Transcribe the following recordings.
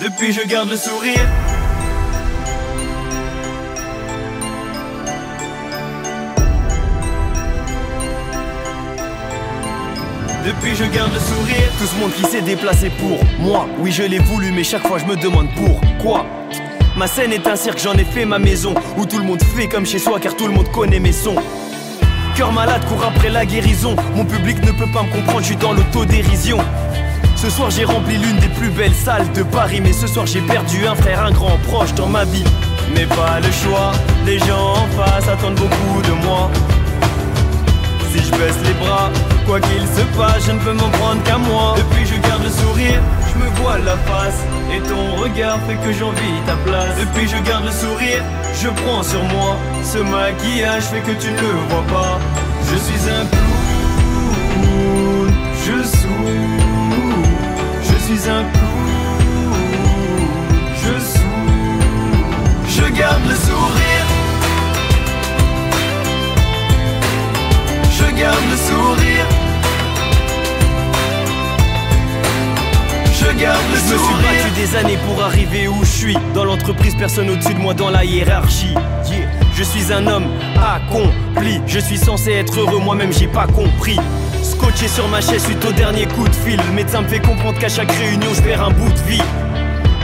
Depuis je garde le sourire. Depuis je garde le sourire. Tout ce monde qui s'est déplacé pour moi. Oui je l'ai voulu mais chaque fois je me demande pourquoi. Ma scène est un cirque, j'en ai fait ma maison. Où tout le monde fait comme chez soi car tout le monde connaît mes sons. Cœur malade, court après la guérison. Mon public ne peut pas me comprendre, je suis dans l'autodérision ce soir j'ai rempli l'une des plus belles salles de Paris Mais ce soir j'ai perdu un frère, un grand proche dans ma vie. Mais pas le choix, les gens en face attendent beaucoup de moi. Si je baisse les bras, quoi qu'il se passe, je ne peux m'en prendre qu'à moi. Depuis je garde le sourire, je me vois la face Et ton regard fait que j'envie ta place. Depuis je garde le sourire, je prends sur moi Ce maquillage fait que tu ne le vois pas. Je suis un clown, suis un clown, je je garde le sourire, je garde le sourire. Je garde le je me suis battu des années pour arriver où je suis. Dans l'entreprise, personne au-dessus de moi dans la hiérarchie. Je suis un homme accompli. Je suis censé être heureux, moi-même j'ai pas compris Scotché sur ma chaise suite au dernier coup de fil. Le médecin me fait comprendre qu'à chaque réunion, je perds un bout de vie.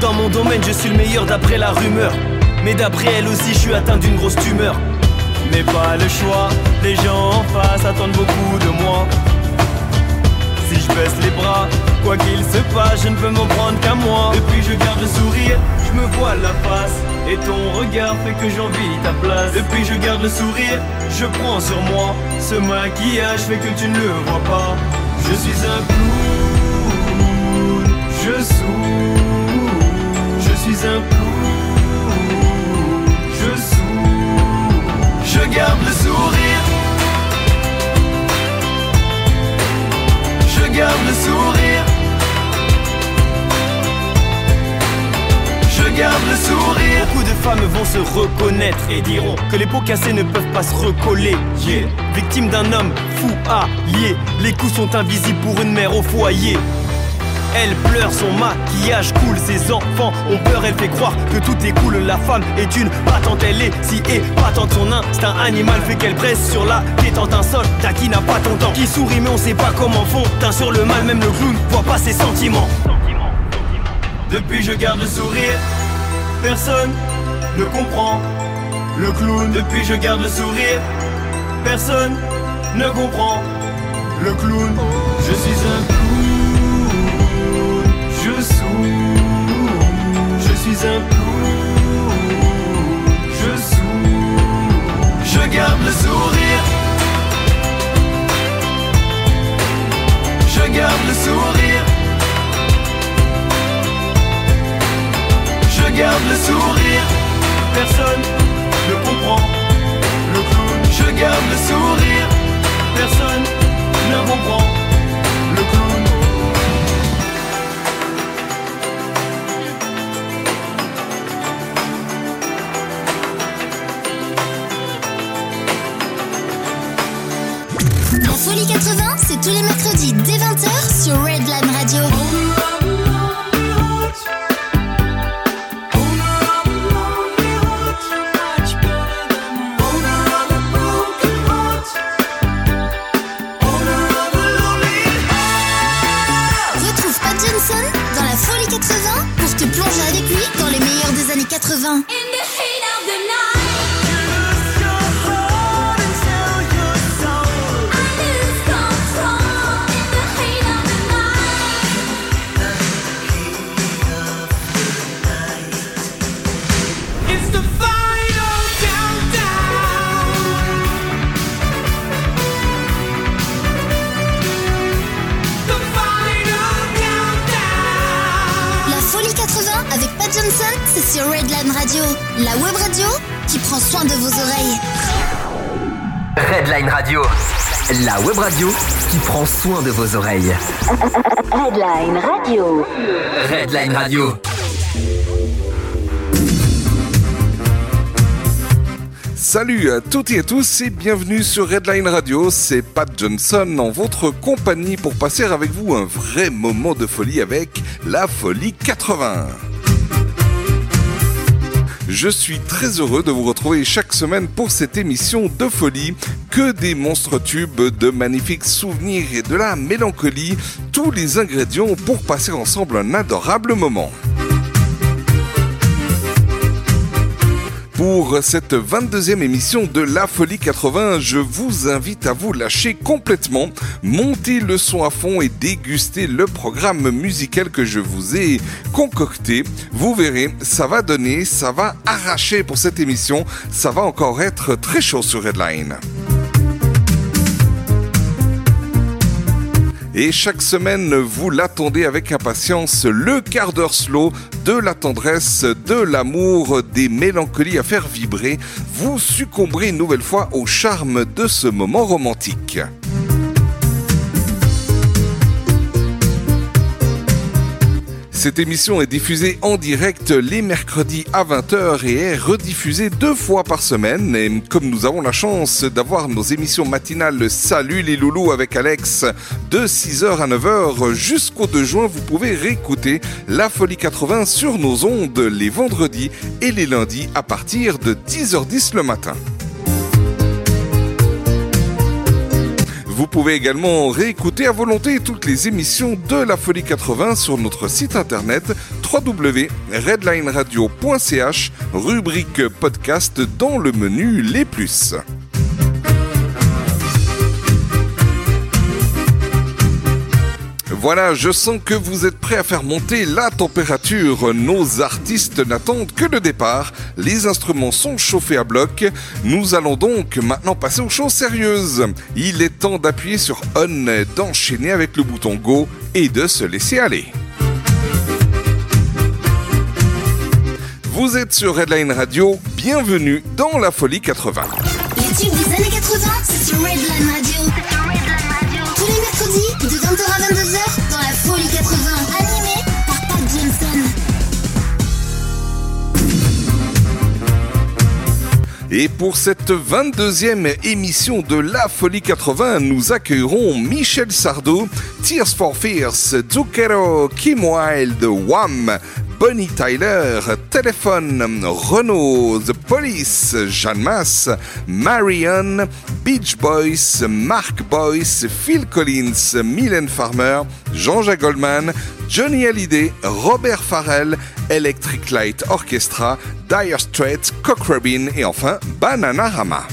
Dans mon domaine, je suis le meilleur d'après la rumeur. Mais d'après elle aussi, je suis atteint d'une grosse tumeur. Mais pas le choix, les gens en face attendent beaucoup de moi. Si je baisse les bras, quoi qu'il se passe, je ne peux m'en prendre qu'à moi. Depuis, je garde le sourire, je me vois la face. Et ton regard fait que j'envie ta place Depuis je garde le sourire, je prends sur moi Ce maquillage fait que tu ne le vois pas. Je suis un clown, je souris. Je suis un clown, je souris. Je garde le sourire. Je garde le sourire. Garde le sourire. Beaucoup de femmes vont se reconnaître et diront que les pots cassés ne peuvent pas se recoller. Victime d'un homme fou allié, les coups sont invisibles pour une mère au foyer. Elle pleure, son maquillage coule, ses enfants ont peur, elle fait croire que tout est cool. La femme est une patente, elle est si épatante. Son instinct animal fait qu'elle presse sur la détente. Un soldat qui n'a pas ton temps, qui sourit mais on sait pas comment font. Teint sur le mal, même le clown voit pas ses sentiments. Depuis je garde le sourire personne ne comprend. Le clown, depuis je garde le sourire, personne ne comprend. Le clown, je suis un clown, je souris, je suis un clown, je souris, je garde le sourire. Je garde le sourire garde le sourire, personne ne comprend. Je garde le sourire, personne ne comprend le clown. Folie 80, c'est tous les mercredis soin de vos oreilles. Redline Radio. Redline Radio. Salut à toutes et à tous et bienvenue sur Redline Radio, c'est Pat Johnson en votre compagnie pour passer avec vous un vrai moment de folie avec la Folie 80. Je suis très heureux de vous retrouver chaque semaine pour cette émission de folie. Que des monstres tubes, de magnifiques souvenirs et de la mélancolie, tous les ingrédients pour passer ensemble un adorable moment. Pour cette 22e émission de La Folie 80, je vous invite à vous lâcher complètement, monter le son à fond et déguster le programme musical que je vous ai concocté. Vous verrez, ça va donner, ça va arracher pour cette émission, ça va encore être très chaud sur Redline. Et chaque semaine, vous l'attendez avec impatience, le quart d'heure slow de la tendresse, de l'amour, des mélancolies à faire vibrer. Vous succomberez une nouvelle fois au charme de ce moment romantique. Cette émission est diffusée en direct les mercredis à 20h et est rediffusée deux fois par semaine. Et comme nous avons la chance d'avoir nos émissions matinales Salut les loulous avec Alex de 6h à 9h jusqu'au 2 juin, vous pouvez réécouter La Folie 80 sur nos ondes les vendredis et les lundis à partir de 10h10 le matin. Vous pouvez également réécouter à volonté toutes les émissions de la Folie 80 sur notre site internet www.redlineradio.ch, rubrique podcast dans le menu Les Plus. Voilà, je sens que vous êtes prêts à faire monter la température. Nos artistes n'attendent que le départ. Les instruments sont chauffés à bloc. Nous allons donc maintenant passer aux choses sérieuses. Il est temps d'appuyer sur On, d'enchaîner avec le bouton Go et de se laisser aller. Vous êtes sur Redline Radio, bienvenue dans la folie 80. Les tubes des années 80, c'est sur Redline Et pour cette 22e émission de La Folie 80, nous accueillerons Michel Sardou, Tears for Fears, Zucchero, Kim Wilde, Wham, Bonnie Tyler, Téléphone, Renault, The Police, Jeanne Masse, Marion, Beach Boys, Mark Boyce, Phil Collins, Mylène Farmer, Jean-Jacques Goldman, Johnny Hallyday, Robert Farrell, Electric Light Orchestra, Dire Straits, Cock Robin et enfin Bananarama.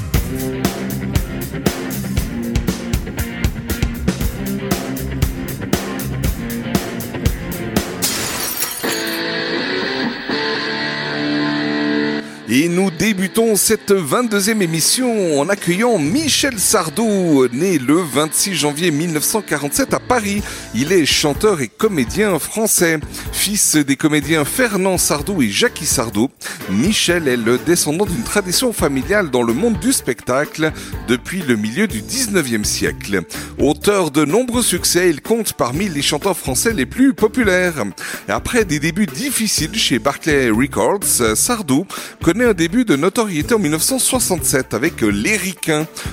Et nous débutons cette 22e émission en accueillant Michel Sardou, né le 26 janvier 1947 à Paris. Il est chanteur et comédien français. Fils des comédiens Fernand Sardou et Jackie Sardou, Michel est le descendant d'une tradition familiale dans le monde du spectacle depuis le milieu du 19e siècle. Auteur de nombreux succès, il compte parmi les chanteurs français les plus populaires. Après des débuts difficiles chez Barclay Records, Sardou connaît un début de notoriété en 1967 avec Les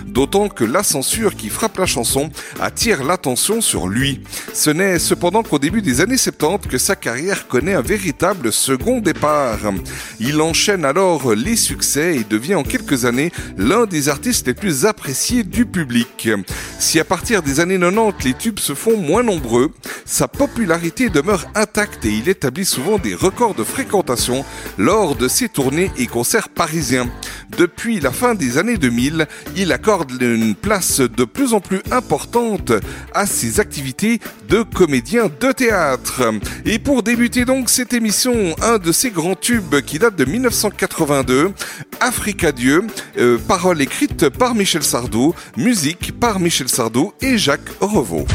d'autant que la censure qui frappe la chanson attire l'attention sur lui. Ce n'est cependant qu'au début des années 70 que sa carrière connaît un véritable second départ. Il enchaîne alors les succès et devient en quelques années l'un des artistes les plus appréciés du public. Si à partir des années 90 les tubes se font moins nombreux, sa popularité demeure intacte et il établit souvent des records de fréquentation lors de ses tournées et concerts parisiens. Depuis la fin des années 2000, il accorde une place de plus en plus importante à ses activités de comédien de théâtre. Et pour débuter donc cette émission, un de ses grands tubes qui date de 1982, Africa Dieu, euh, paroles écrites par Michel Sardou, musique par Michel Sardou et Jacques Revaux.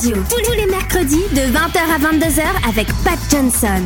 Tous les mercredis de 20h à 22h avec Pat Johnson.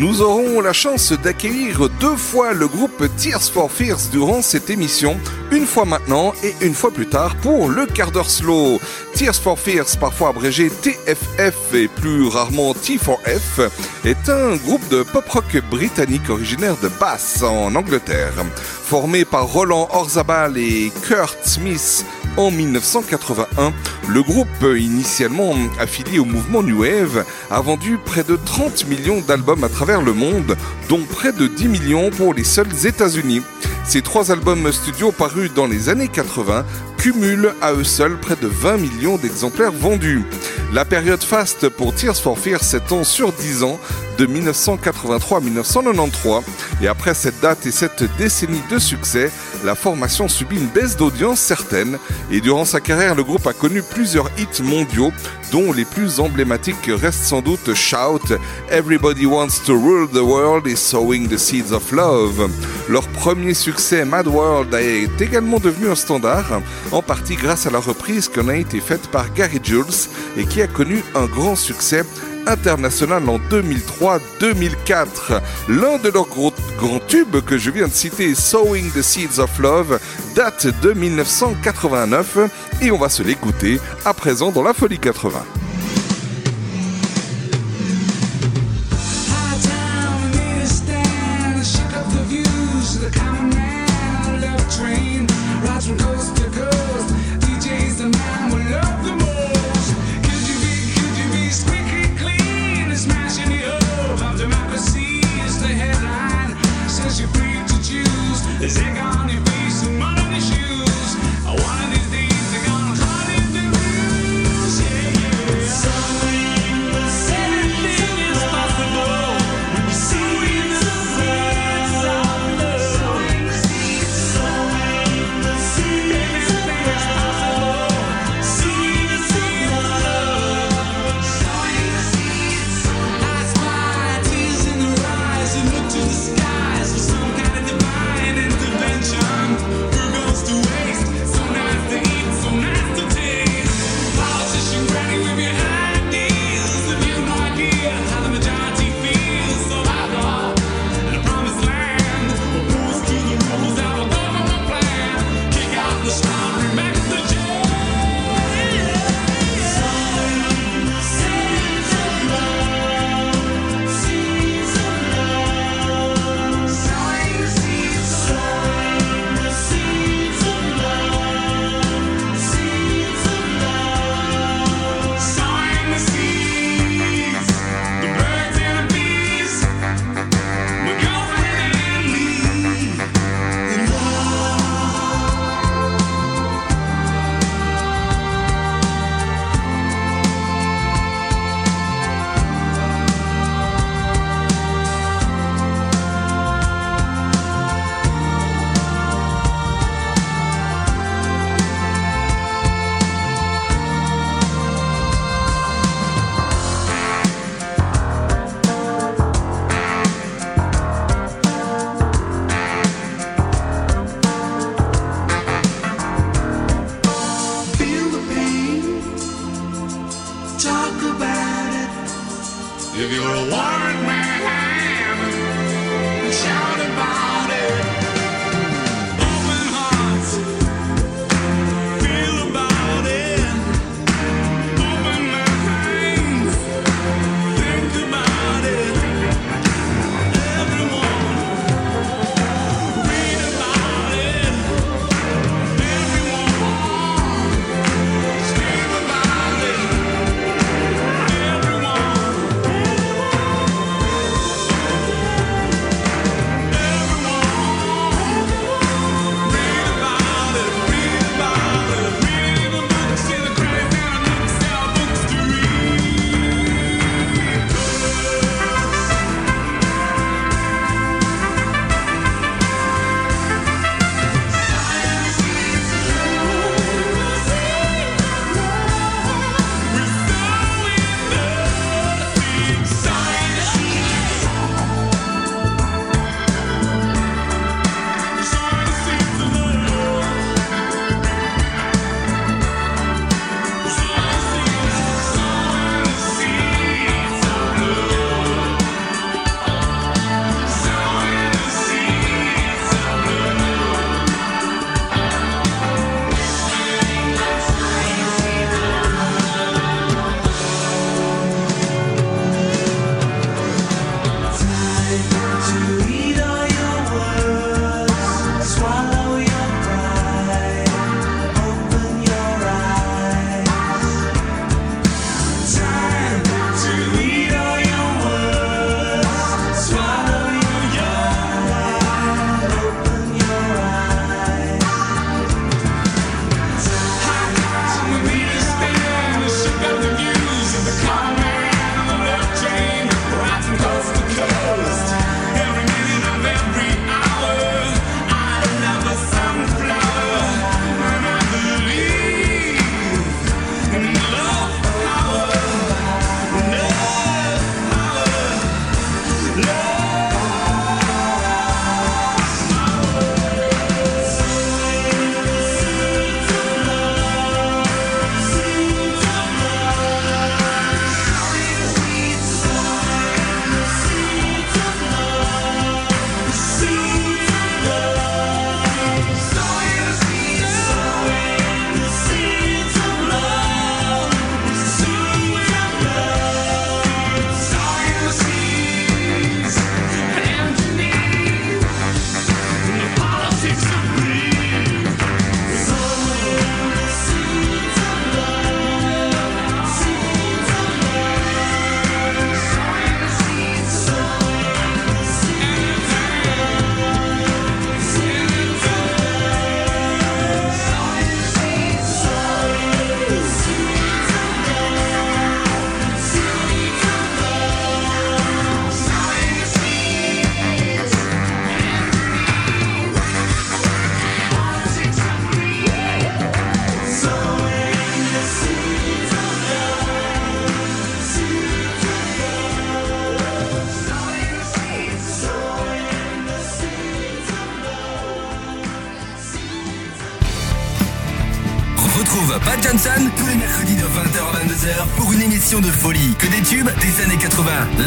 Nous aurons la chance d'accueillir deux fois le groupe Tears for Fears durant cette émission, une fois maintenant et une fois plus tard pour le quart d'heure slow. Tears for Fears, parfois abrégé TFF et plus rarement T4F, est un groupe de pop-rock britannique originaire de Bath en Angleterre. Formé par Roland Orzabal et Kurt Smith en 1981, le groupe, initialement affilié au mouvement New Wave, a vendu près de 30 millions d'albums à travers le monde, dont près de 10 millions pour les seuls États-Unis. Ces trois albums studio parus dans les années 80 cumulent à eux seuls près de 20 millions d'exemplaires vendus. La période faste pour Tears for Fears s'étend sur 10 ans, de 1983 à 1993, et après cette date et cette décennie de succès, la formation subit une baisse d'audience certaine, et durant sa carrière, le groupe a connu plusieurs hits mondiaux, dont les plus emblématiques restent sans doute Shout, Everybody Wants to Rule the World et Sowing the Seeds of Love. Leur premier succès, Mad World, est également devenu un standard, en partie grâce à la reprise qui en a été faite par Gary Jules et qui a connu un grand succès international en 2003-2004. L'un de leurs grands tubes que je viens de citer, Sowing the Seeds of Love, date de 1989 et on va se l'écouter à présent dans la Folie 80.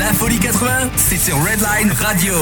La folie 80, c'est sur Redline Radio.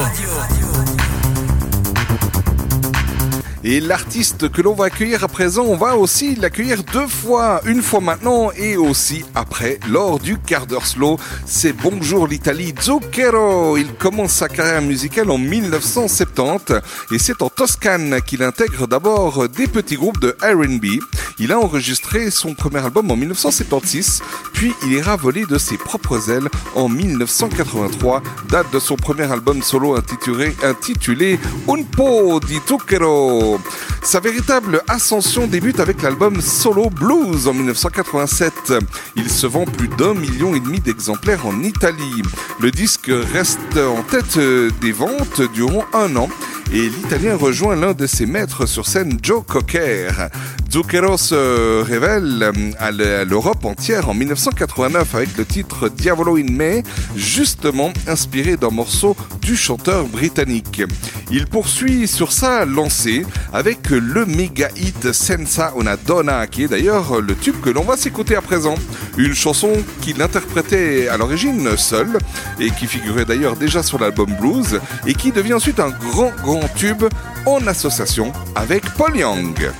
Et l'artiste que l'on va accueillir à présent, on va aussi l'accueillir deux fois, une fois maintenant et aussi après, lors du quart d'heure slow. C'est Bonjour l'Italie, Zucchero. Il commence sa carrière musicale en 1970 et c'est en Toscane qu'il intègre d'abord des petits groupes de R&B. Il a enregistré son premier album en 1976, puis il ira voler de ses propres ailes en 1983, date de son premier album solo intitulé, Un po di Zucchero. Sa véritable ascension débute avec l'album Solo Blues en 1987. Il se vend plus d'un million et demi d'exemplaires en Italie. Le disque reste en tête des ventes durant un an et l'Italien rejoint l'un de ses maîtres sur scène, Joe Cocker. Zucchero se révèle à l'Europe entière en 1989 avec le titre Diavolo in Me, justement inspiré d'un morceau du chanteur britannique. Il poursuit sur sa lancée avec le méga hit Senza una donna, qui est d'ailleurs le tube que l'on va s'écouter à présent. Une chanson qu'il interprétait à l'origine seul et qui figurait d'ailleurs déjà sur l'album Blues et qui devient ensuite un grand grand tube en association avec Paul Young.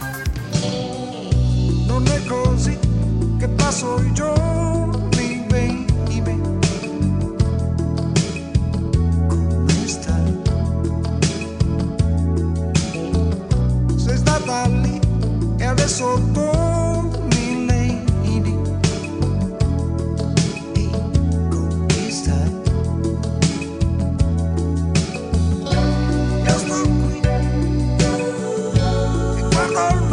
heart.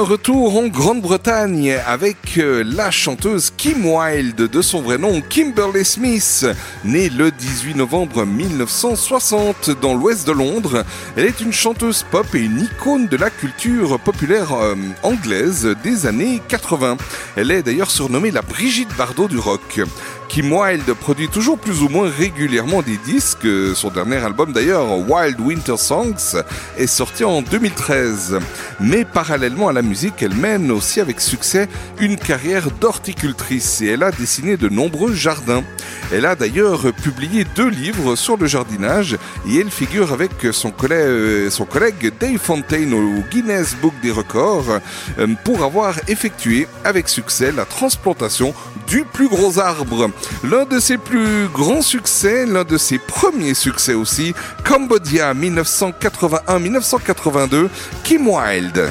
Un retour en Grande-Bretagne avec euh, la chanteuse Kim Wilde, de son vrai nom Kimberly Smith, née le 18 novembre 1960 dans l'ouest de Londres. Elle est une chanteuse pop et une icône de la culture populaire euh, anglaise des années 80. Elle est d'ailleurs surnommée la Brigitte Bardot du rock. Kim Wilde produit toujours plus ou moins régulièrement des disques. Son dernier album d'ailleurs, Wild Winter Songs, est sorti en 2013. Mais parallèlement à la musique, elle mène aussi avec succès une carrière d'horticultrice et elle a dessiné de nombreux jardins. Elle a d'ailleurs publié deux livres sur le jardinage et elle figure avec son collègue, son collègue Dave Fontaine au Guinness Book des records euh, pour avoir effectué avec succès la transplantation du plus gros arbre. L'un de ses plus grands succès, l'un de ses premiers succès aussi, Cambodia 1981-1982, Kim Wilde.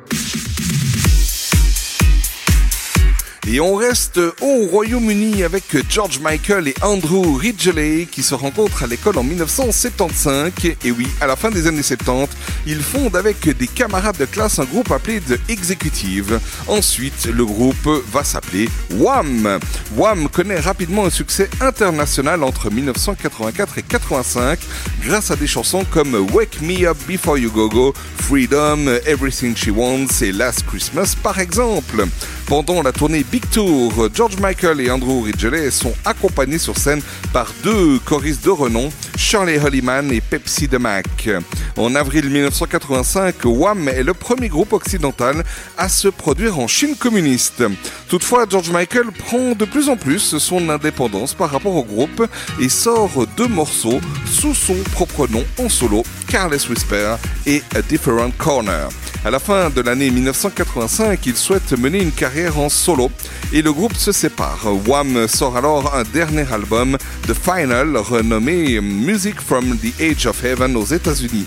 Et on reste au Royaume-Uni avec George Michael et Andrew Ridgeley qui se rencontrent à l'école en 1975. Et oui, à la fin des années 70, ils fondent avec des camarades de classe un groupe appelé The Executive. Ensuite, le groupe va s'appeler Wham. Wham connaît rapidement un succès international entre 1984 et 85 grâce à des chansons comme Wake Me Up Before You Go Go, Freedom, Everything She Wants et Last Christmas par exemple. Pendant la tournée Big Tour, George Michael et Andrew Ridgeley sont accompagnés sur scène par deux choristes de renom, Shirley Hollyman et Pepsi de Mac. En avril 1985, Wham est le premier groupe occidental à se produire en Chine communiste. Toutefois, George Michael prend de plus en plus son indépendance par rapport au groupe et sort deux morceaux sous son propre nom en solo, Careless Whisper et A Different Corner. À la fin de l'année 1985, il souhaite mener une carrière en solo et le groupe se sépare. Wham sort alors un dernier album, The Final, renommé Music from the Age of Heaven aux États-Unis.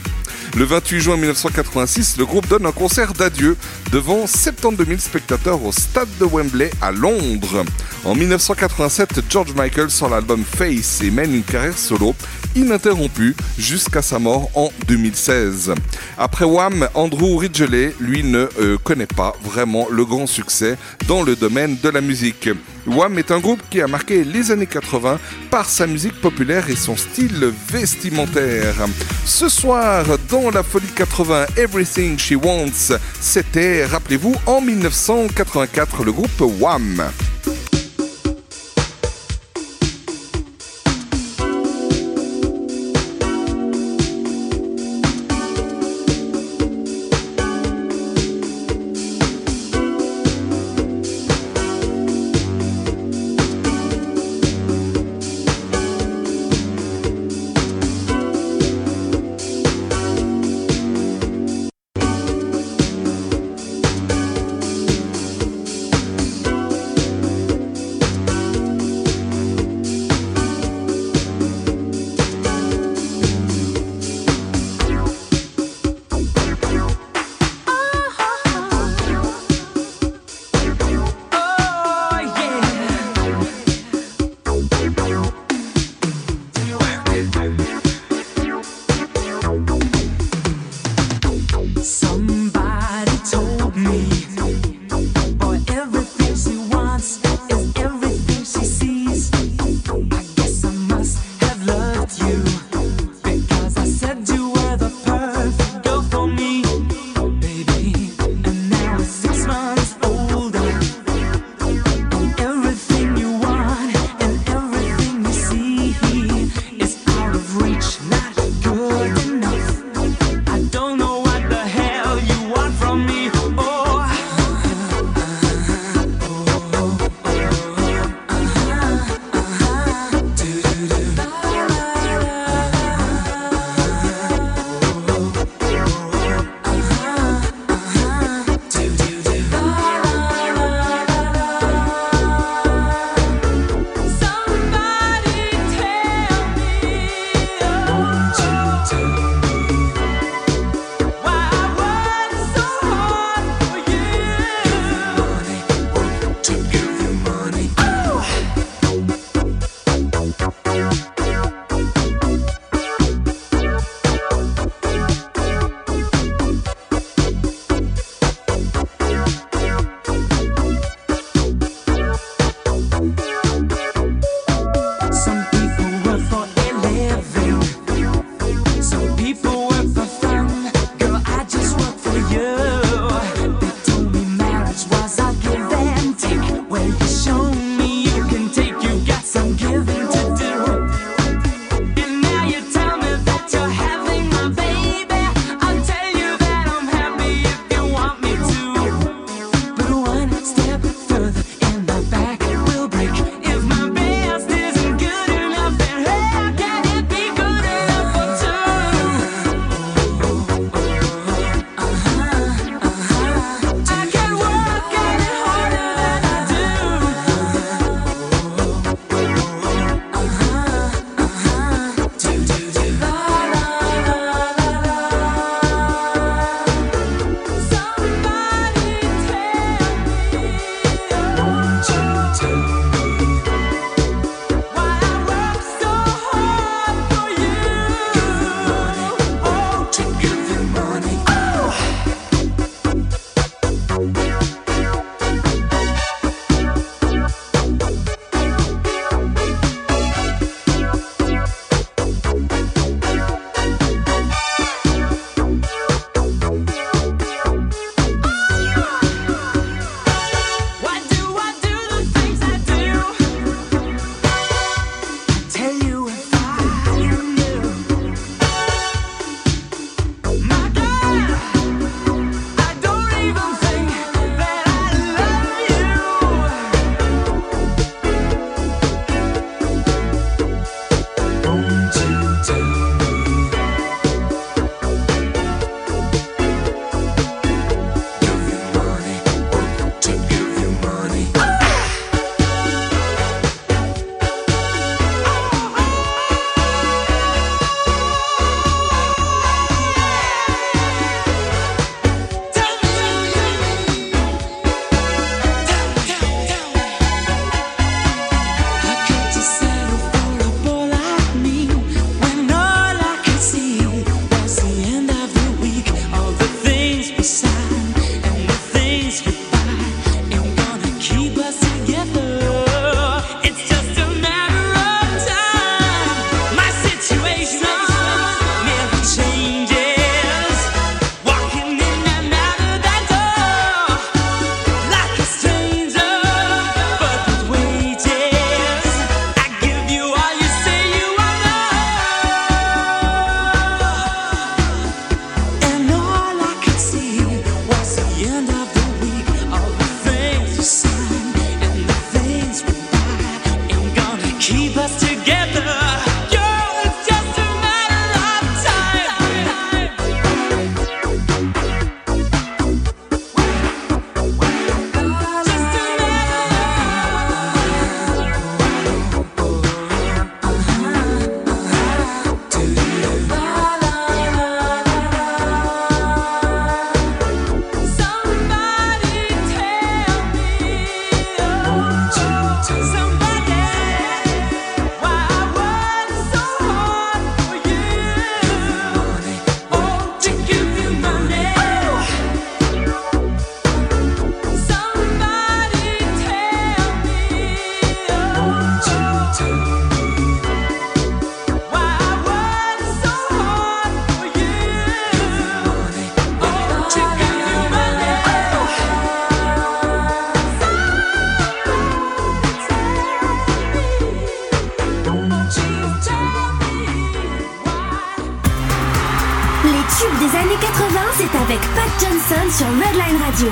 Le 28 juin 1986, le groupe donne un concert d'adieu devant 72 000 spectateurs au stade de Wembley à Londres. En 1987, George Michael sort l'album Face et mène une carrière solo ininterrompue jusqu'à sa mort en 2016. Après Wham, Andrew Lui, ne euh, connaît pas vraiment le grand succès dans le domaine de la musique. Wham est un groupe qui a marqué les années 80 par sa musique populaire et son style vestimentaire. Ce soir, dans la folie 80 Everything She Wants, c'était, rappelez-vous, en 1984, le groupe Wham.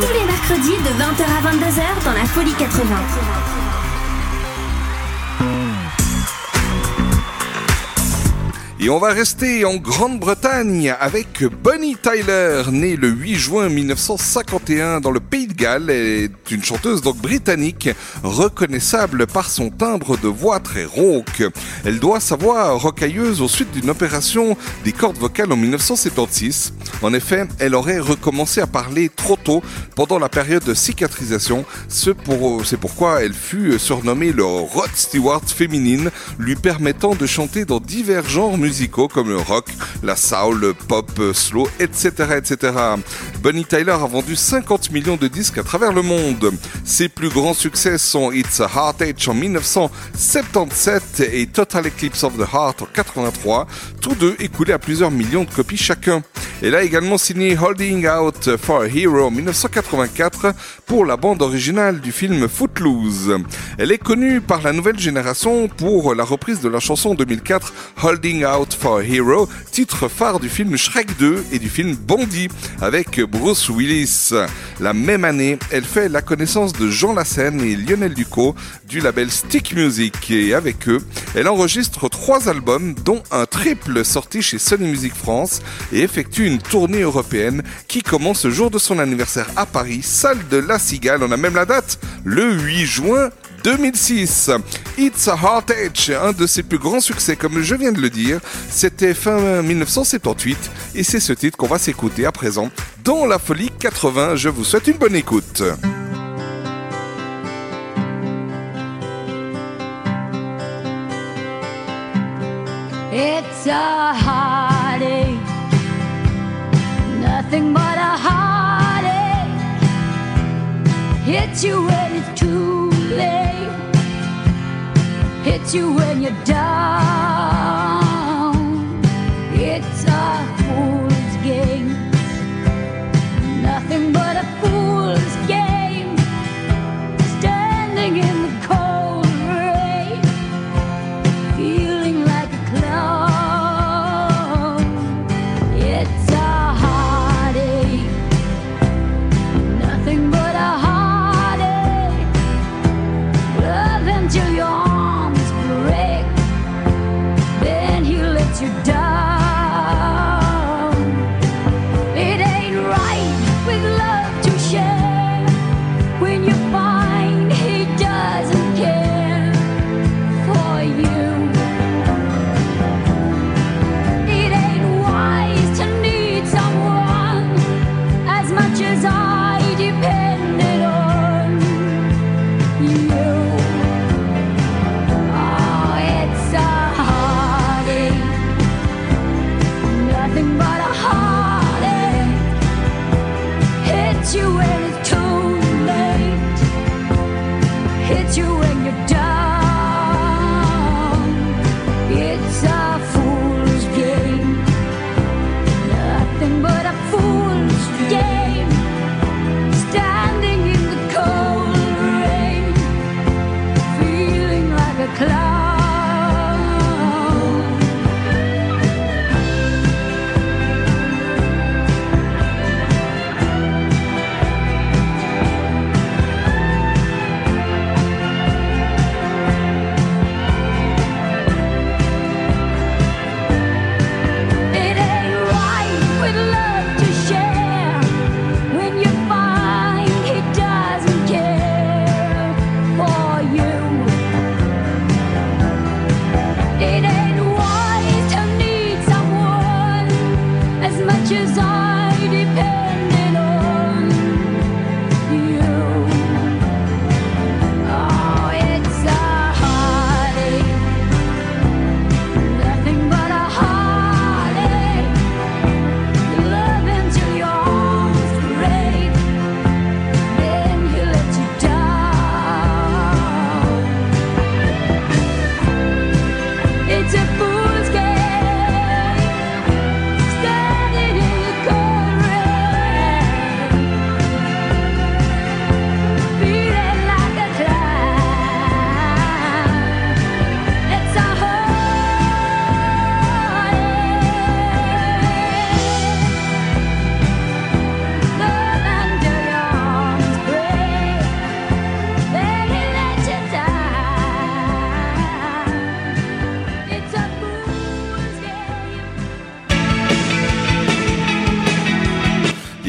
Tous les mercredis de 20h à 22h dans la Folie 80. Et on va rester en Grande-Bretagne avec Bonnie Tyler, née le 8 juin 1951 dans le Pays de Galles. Est une chanteuse donc britannique, reconnaissable par son timbre de voix très rauque. Elle doit sa voix rocailleuse au suite d'une opération des cordes vocales en 1976. En effet, elle aurait recommencé à parler trop tôt pendant la période de cicatrisation. C'est pour, pourquoi elle fut surnommée le Rod Stewart féminine, lui permettant de chanter dans divers genres musicaux comme le rock, la soul, le pop, slow, etc., etc. Bonnie Tyler a vendu 50 millions de disques à travers le monde. Ses plus grands succès sont It's a Heartache en 1977 et Total Eclipse of the Heart en 83, tous deux écoulés à plusieurs millions de copies chacun. Elle a également signé Holding Out for a Hero en 1984 pour la bande originale du film Footloose. Elle est connue par la nouvelle génération pour la reprise de la chanson 2004 Holding Out for a Hero, titre phare du film Shrek 2 et du film Bondy avec Bruce Willis. La même année, elle fait la connaissance de Jean Lassène et Lionel Ducot du label Stick Music et avec eux, elle enregistre trois albums dont un triple sorti chez Sony Music France et effectue une tournée européenne qui commence le jour de son anniversaire à Paris, salle de La Cigale. On a même la date, le 8 juin 2006. It's a Heartache, un de ses plus grands succès, comme je viens de le dire, c'était fin 1978 et c'est ce titre qu'on va s'écouter à présent dans la folie 80. Je vous souhaite une bonne écoute. It's a heartache, nothing but a heartache. Hits you hits you when you're down.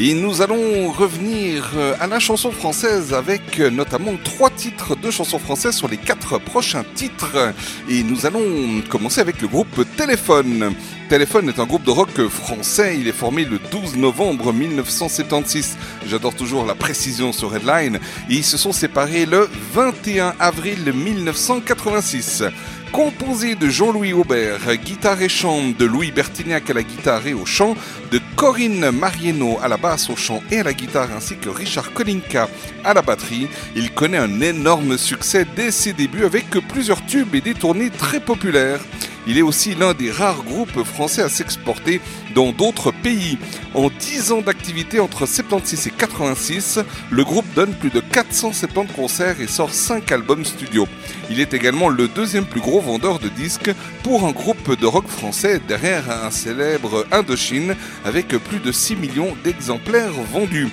Et nous allons revenir euh, à la chanson française avec euh, notamment trois titres de chansons françaises sur les quatre prochains titres. Et nous allons commencer avec le groupe Téléphone. Téléphone est un groupe de rock français. Il est formé le 12 novembre 1976. J'adore toujours la précision sur Redline. Et ils se sont séparés le 21 avril 1986 composé de Jean-Louis Aubert, guitare et chant, de Louis Bertignac à la guitare et au chant, de Corinne Marieno à la basse, au chant et à la guitare, ainsi que Richard Kolinka à la batterie. Il connaît un énorme succès dès ses débuts avec plusieurs tubes et des tournées très populaires. Il est aussi l'un des rares groupes français à s'exporter dans d'autres pays. En 10 ans d'activité entre 76 et 86, le groupe donne plus de 470 concerts et sort 5 albums studio. Il est également le deuxième plus gros vendeur de disques pour un groupe de rock français derrière un célèbre Indochine avec plus de 6 millions d'exemplaires vendus.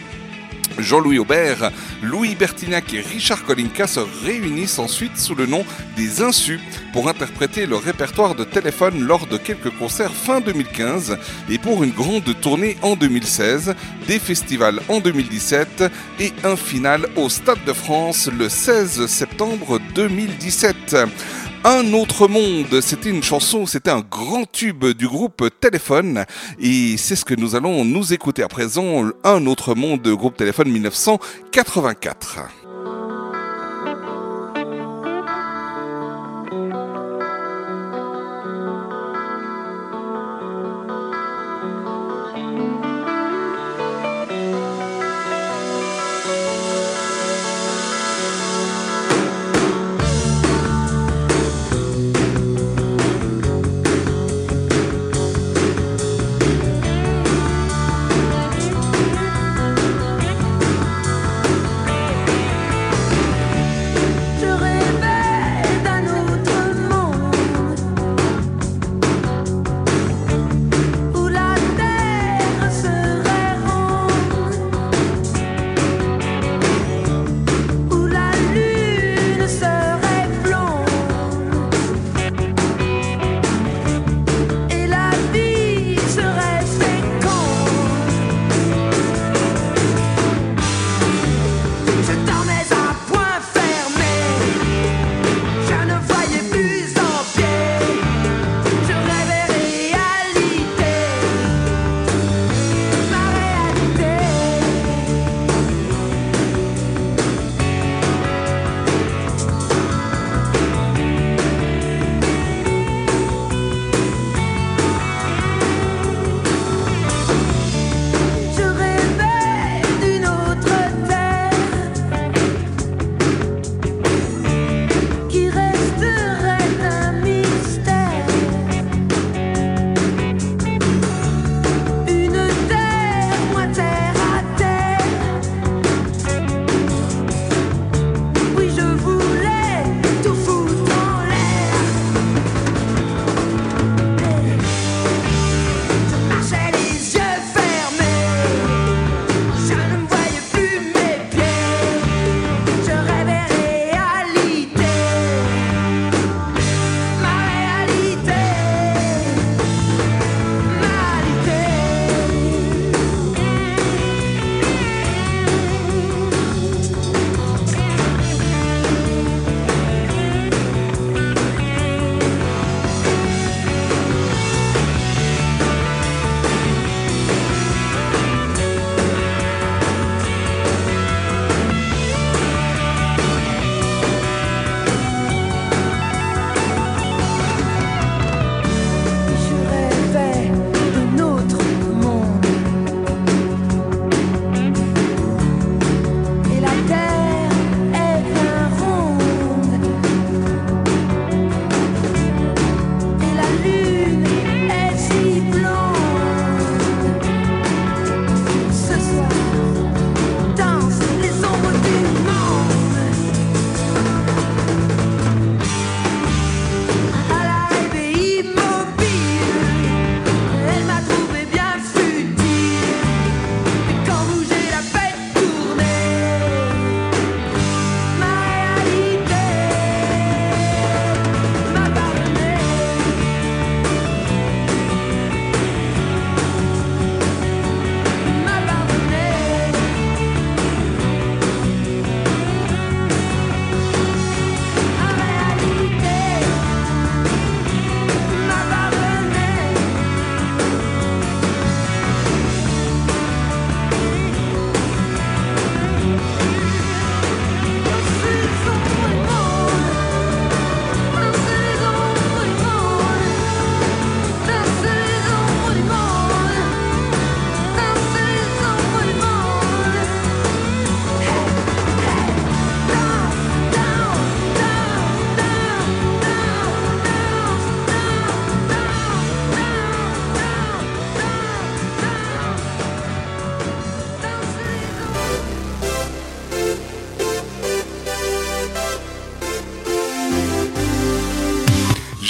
Jean-Louis Aubert, Louis Bertignac et Richard Kolinka se réunissent ensuite sous le nom des Insus pour interpréter le répertoire de téléphone lors de quelques concerts fin 2015 et pour une grande tournée en 2016, des festivals en 2017 et un final au Stade de France le 16 septembre 2017. Un autre monde, c'était une chanson, c'était un grand tube du groupe Téléphone et c'est ce que nous allons nous écouter à présent, Un autre monde, groupe Téléphone 1984.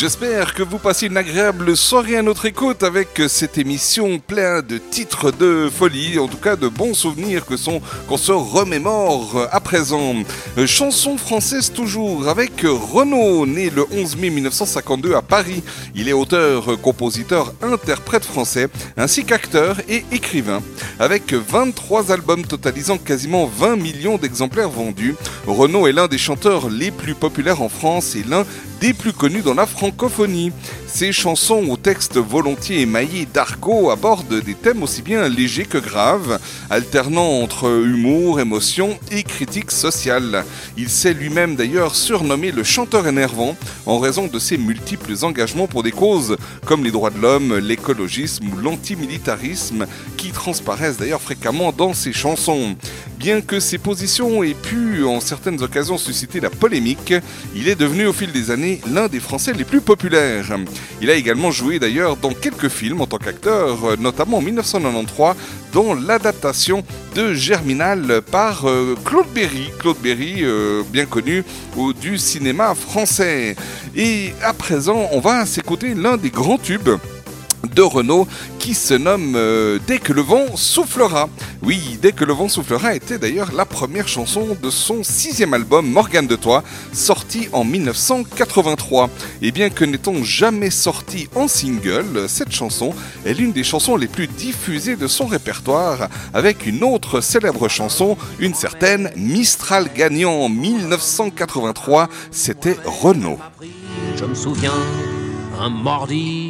J'espère que vous passez une agréable soirée à notre écoute avec cette émission pleine de titres de folie, en tout cas de bons souvenirs que sont qu'on se remémore à présent. Euh, Chanson française toujours avec Renaud, né le 11 mai 1952 à Paris. Il est auteur, compositeur, interprète français, ainsi qu'acteur et écrivain. Avec 23 albums totalisant quasiment 20 millions d'exemplaires vendus, Renaud est l'un des chanteurs les plus populaires en France et l'un des plus connus dans la francophonie. Ses chansons aux textes volontiers émaillés d'argot abordent des thèmes aussi bien légers que graves, alternant entre humour, émotion et critique sociale. Il s'est lui-même d'ailleurs surnommé le chanteur énervant en raison de ses multiples engagements pour des causes comme les droits de l'homme, l'écologisme ou l'antimilitarisme qui transparaissent d'ailleurs fréquemment dans ses chansons. Bien que ses positions aient pu en certaines occasions susciter la polémique, il est devenu au fil des années l'un des Français les plus populaires. Il a également joué d'ailleurs dans quelques films en tant qu'acteur, notamment en 1993 dans l'adaptation de Germinal par euh, Claude Berry. Claude Berry, euh, bien connu du cinéma français. Et à présent, on va s'écouter l'un des grands tubes de Renault qui se nomme euh, Dès que le vent soufflera. Oui, Dès que le vent soufflera était d'ailleurs la première chanson de son sixième album Morgane de Toi, sorti en 1983. Et bien que n'étant jamais sorti en single, cette chanson est l'une des chansons les plus diffusées de son répertoire, avec une autre célèbre chanson, une certaine Mistral gagnant en 1983, c'était Renault. Je me souviens, un mardi,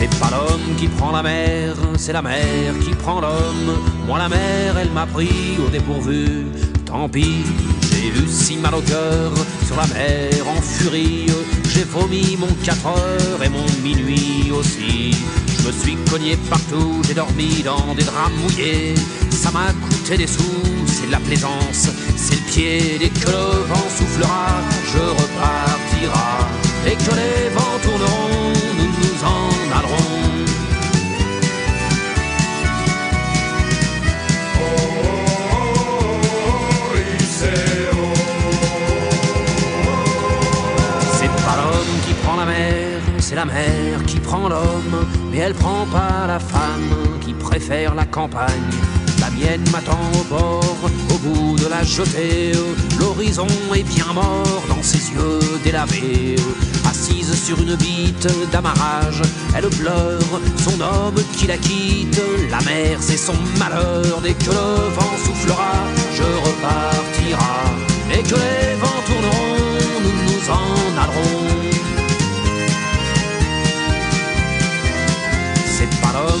C'est pas l'homme qui prend la mer, c'est la mer qui prend l'homme. Moi la mer, elle m'a pris au dépourvu. Tant pis, j'ai eu si mal au cœur sur la mer en furie. J'ai vomi mon 4 heures et mon minuit aussi. Je me suis cogné partout, j'ai dormi dans des draps mouillés. Ça m'a coûté des sous, c'est de la plaisance, c'est le pied. Dès que le vent soufflera, je repartira. Dès que les vents tourneront, en allerons. C'est pas l'homme qui prend la mer, c'est la mer qui prend l'homme, mais elle prend pas la femme qui préfère la campagne. M'attend au bord, au bout de la jetée. L'horizon est bien mort dans ses yeux délavés. Assise sur une bite d'amarrage, elle pleure son homme qui la quitte. La mer, c'est son malheur. Dès que le vent soufflera, je repartira. Dès que les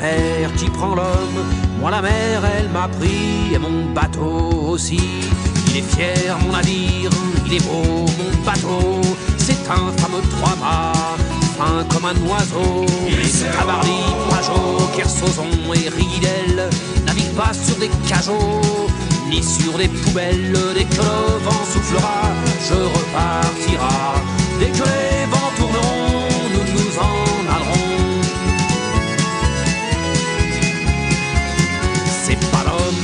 Mer, qui prend l'homme. Moi la mer, elle m'a pris et mon bateau aussi. Il est fier mon navire, il est beau mon bateau. C'est un fameux trois-mâts, fin comme un oiseau. Cabarly, Pajot, Kersozon et Ridel naviguent pas sur des cajots ni sur des poubelles. Dès que le vent soufflera, je repartira. Dès que les vents tourneront, nous nous en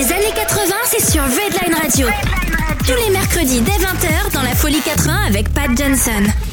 Des années 80, c'est sur Redline Radio. Tous les mercredis dès 20h dans la Folie 80 avec Pat Johnson.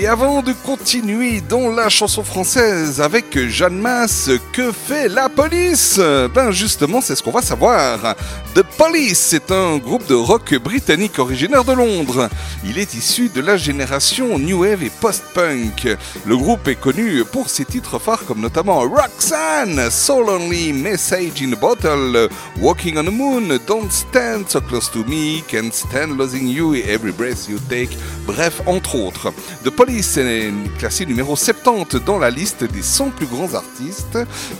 Et avant de continuer dans la chanson française avec Jeanne Masse, que fait la police? Ben justement, c'est ce qu'on va savoir. The Police, c'est un groupe de rock britannique originaire de Londres. Il est issu de la génération New Wave et Post-Punk. Le groupe est connu pour ses titres phares comme notamment Roxanne, So Lonely, Message in a Bottle, Walking on the Moon, Don't Stand So Close to Me, Can't Stand Losing You Every Breath You Take, bref, entre autres. Classé numéro 70 dans la liste des 100 plus grands artistes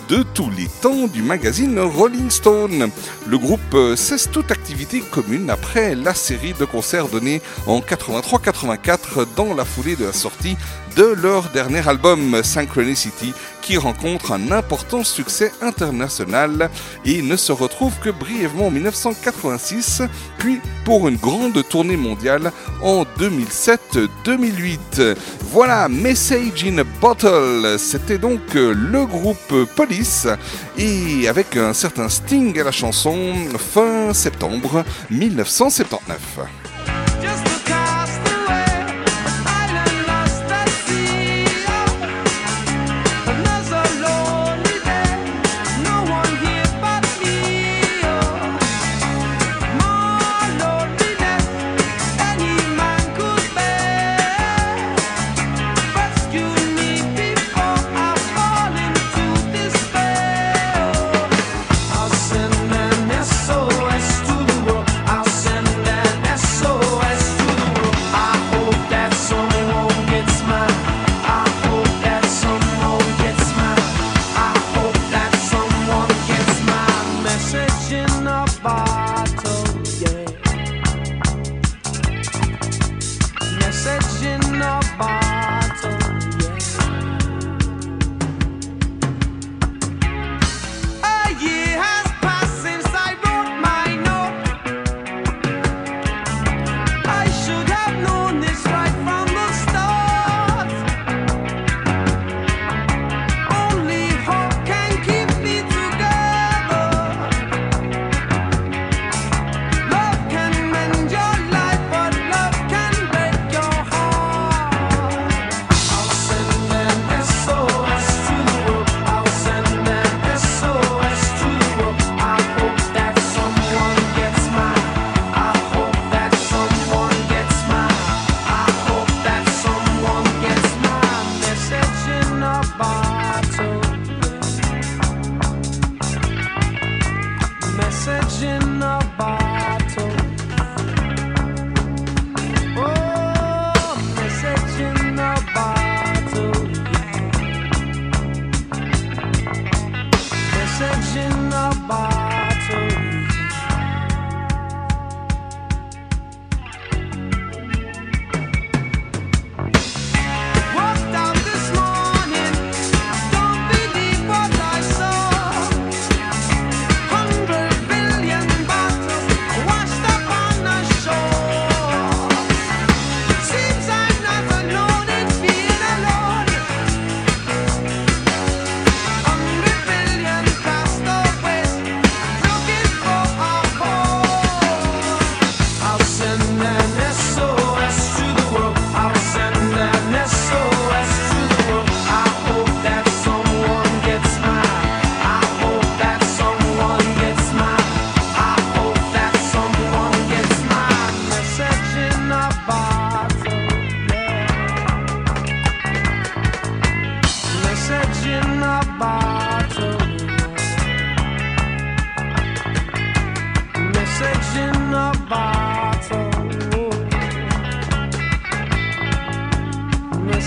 de tous les temps du magazine Rolling Stone. Le groupe euh, cesse toute activité commune après la série de concerts donnés en 83-84 dans la foulée de la sortie de leur dernier album Synchronicity qui rencontre un important succès international et ne se retrouve que brièvement en 1986 puis pour une grande tournée mondiale en 2007-2008. Voilà Message in a Bottle, c'était donc euh, le groupe Police et avec un certain Sting à la chanson fin septembre 1979. Just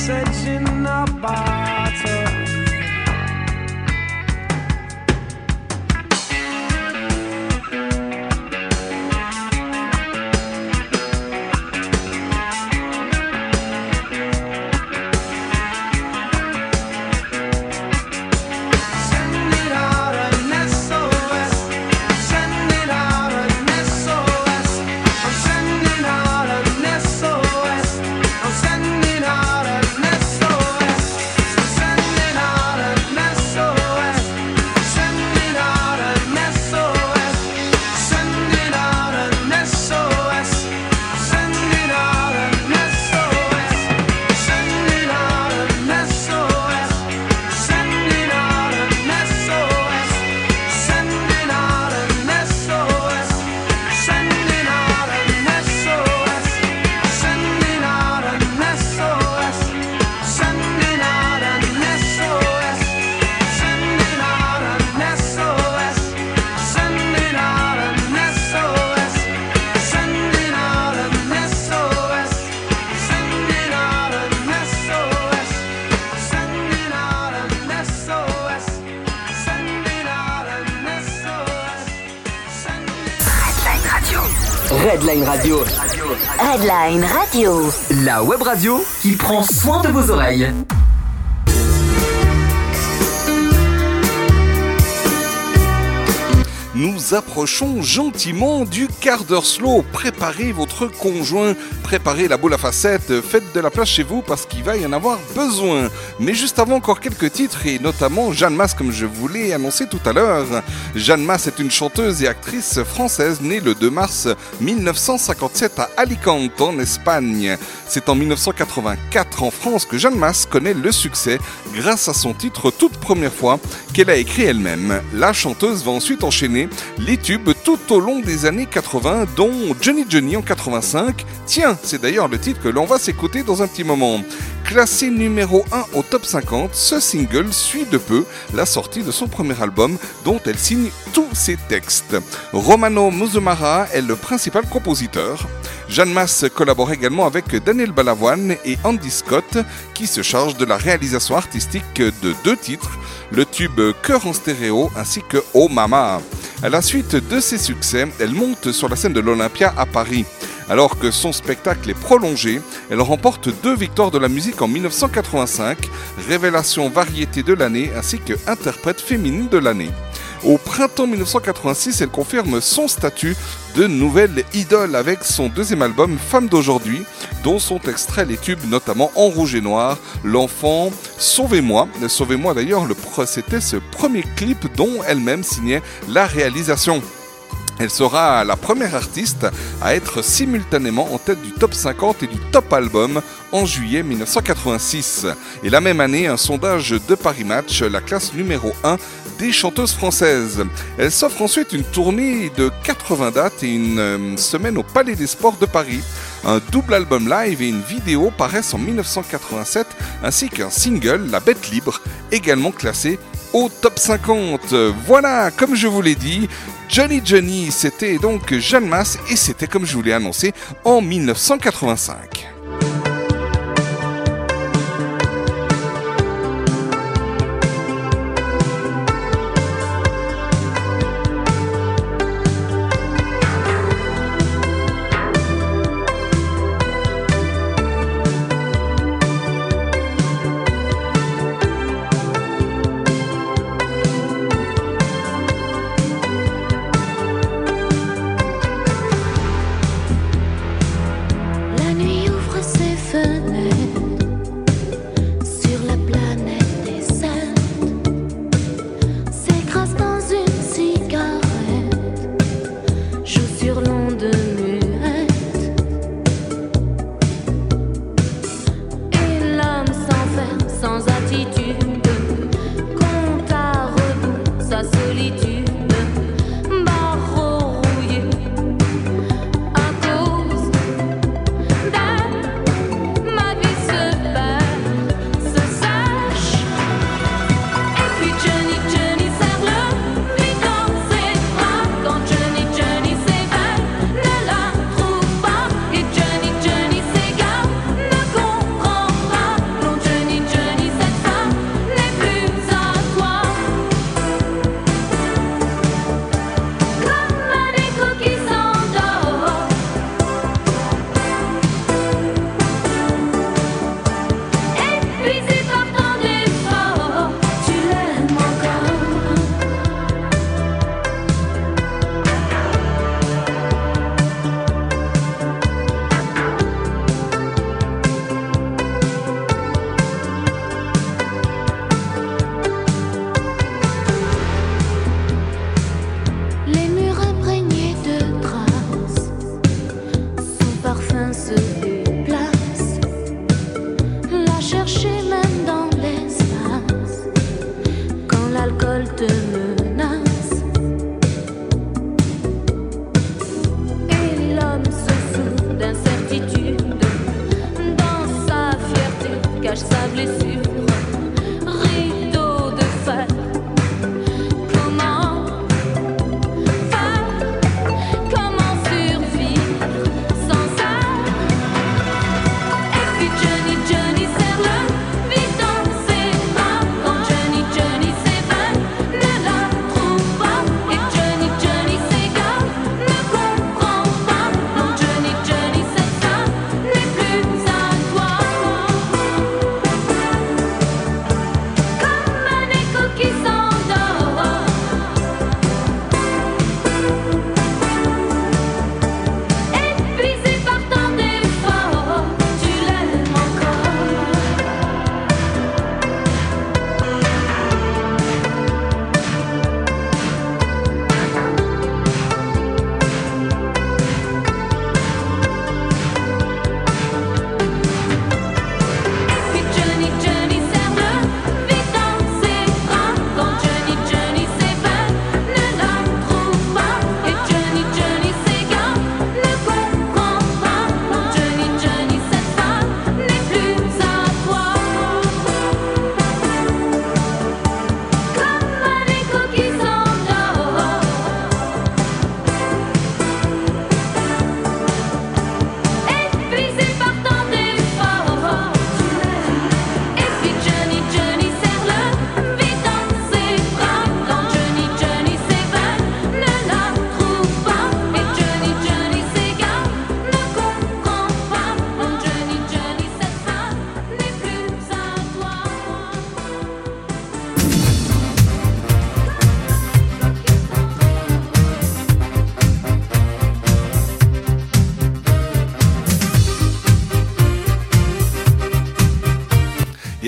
setting up by Radio. Redline Radio. La web radio qui prend soin de vos oreilles. Nous approchons gentiment du quart d'heure slow. Préparez votre conjoint, préparez la boule à facettes, faites de la place chez vous parce qu'il va y en avoir besoin. Mais juste avant, encore quelques titres et notamment Jeanne Masse, comme je vous l'ai annoncé tout à l'heure. Jeanne Masse est une chanteuse et actrice française née le 2 mars 1957 à Alicante, en Espagne. C'est en 1984 en France que Jeanne Masse connaît le succès grâce à son titre toute première fois qu'elle a écrit elle-même. La chanteuse va ensuite enchaîner les tubes tout au long des années 80, dont Johnny Johnny en 85. Tiens, c'est d'ailleurs le titre que l'on va s'écouter dans un petit moment. Classé numéro 1 au top 50, ce single suit de peu la sortie de son premier album dont elle signe tous ses textes. Romano Muzumara est le principal compositeur. Jeanne Masse collabore également avec Daniel Balavoine et Andy Scott qui se chargent de la réalisation artistique de deux titres, le tube Cœur en stéréo ainsi que Oh Mama. À la suite de ses succès, elle monte sur la scène de l'Olympia à Paris. Alors que son spectacle est prolongé, elle remporte deux victoires de la musique en 1985, révélation variété de l'année ainsi que interprète féminine de l'année. Au printemps 1986, elle confirme son statut de nouvelle idole avec son deuxième album Femme d'aujourd'hui, dont sont extraits les tubes notamment En rouge et noir, L'enfant, Sauvez-moi. Sauvez-moi d'ailleurs, c'était ce premier clip dont elle-même signait la réalisation. Elle sera la première artiste à être simultanément en tête du top 50 et du top album en juillet 1986. Et la même année, un sondage de Paris Match la classe numéro 1 des chanteuses françaises. Elle s'offre ensuite une tournée de 80 dates et une euh, semaine au Palais des Sports de Paris. Un double album live et une vidéo paraissent en 1987 ainsi qu'un single, La Bête Libre, également classé au top 50. Voilà, comme je vous l'ai dit, Johnny Johnny, c'était donc Jeanne Masse et c'était comme je vous l'ai annoncé en 1985.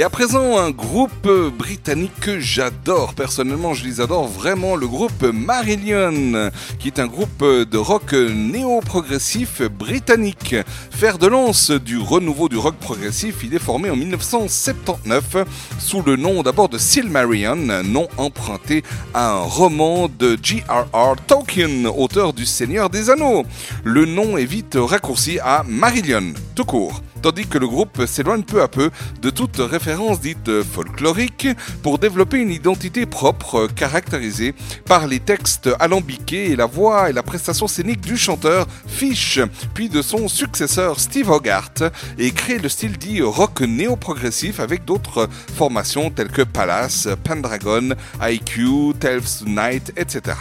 Et à présent, un groupe britannique que j'adore. Personnellement, je les adore vraiment. Le groupe Marillion, qui est un groupe de rock néo-progressif britannique. Fer de lance du renouveau du rock progressif, il est formé en 1979 sous le nom d'abord de Silmarillion, nom emprunté à un roman de J.R.R. Tolkien, auteur du Seigneur des Anneaux. Le nom est vite raccourci à Marillion, tout court tandis que le groupe s'éloigne peu à peu de toute référence dite folklorique pour développer une identité propre caractérisée par les textes alambiqués et la voix et la prestation scénique du chanteur Fish, puis de son successeur Steve Hogarth, et créer le style dit rock néo-progressif avec d'autres formations telles que Palace, Pendragon, IQ, Telf's Night, etc.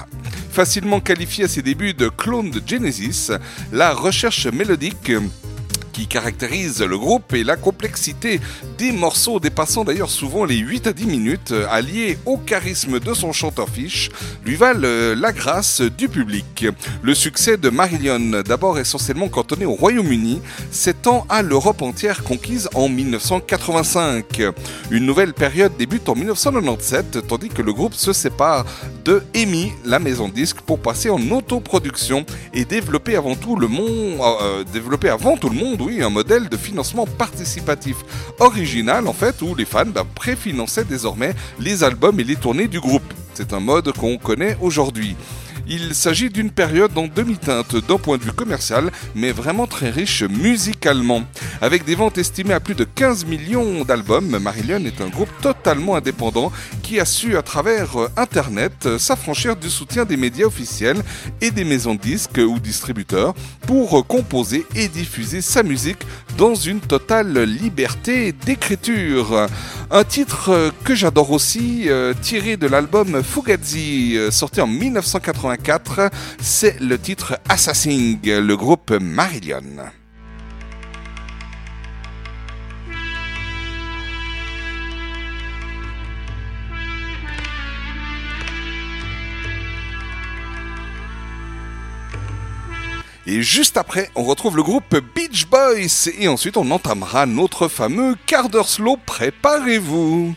Facilement qualifié à ses débuts de clone de Genesis, la recherche mélodique qui caractérise le groupe et la complexité des morceaux dépassant d'ailleurs souvent les 8 à 10 minutes, alliés au charisme de son chanteur Fish, lui valent euh, la grâce du public. Le succès de Marillion, d'abord essentiellement cantonné au Royaume-Uni, s'étend à l'Europe entière conquise en 1985. Une nouvelle période débute en 1997, tandis que le groupe se sépare de EMI, la maison de pour passer en autoproduction et développer avant tout le euh, développer avant tout le monde un modèle de financement participatif original en fait où les fans bah, préfinançaient désormais les albums et les tournées du groupe. C'est un mode qu'on connaît aujourd'hui. Il s'agit d'une période en demi-teinte d'un point de vue commercial, mais vraiment très riche musicalement. Avec des ventes estimées à plus de 15 millions d'albums, Marillion est un groupe totalement indépendant qui a su, à travers euh, Internet, euh, s'affranchir du soutien des médias officiels et des maisons de disques ou distributeurs pour euh, composer et diffuser sa musique dans une totale liberté d'écriture. Un titre que j'adore aussi, tiré de l'album Fugazi, sorti en 1984, c'est le titre Assassin, le groupe Marillion. Et juste après, on retrouve le groupe Beach Boys. Et ensuite, on entamera notre fameux quart d'heure slow. Préparez-vous.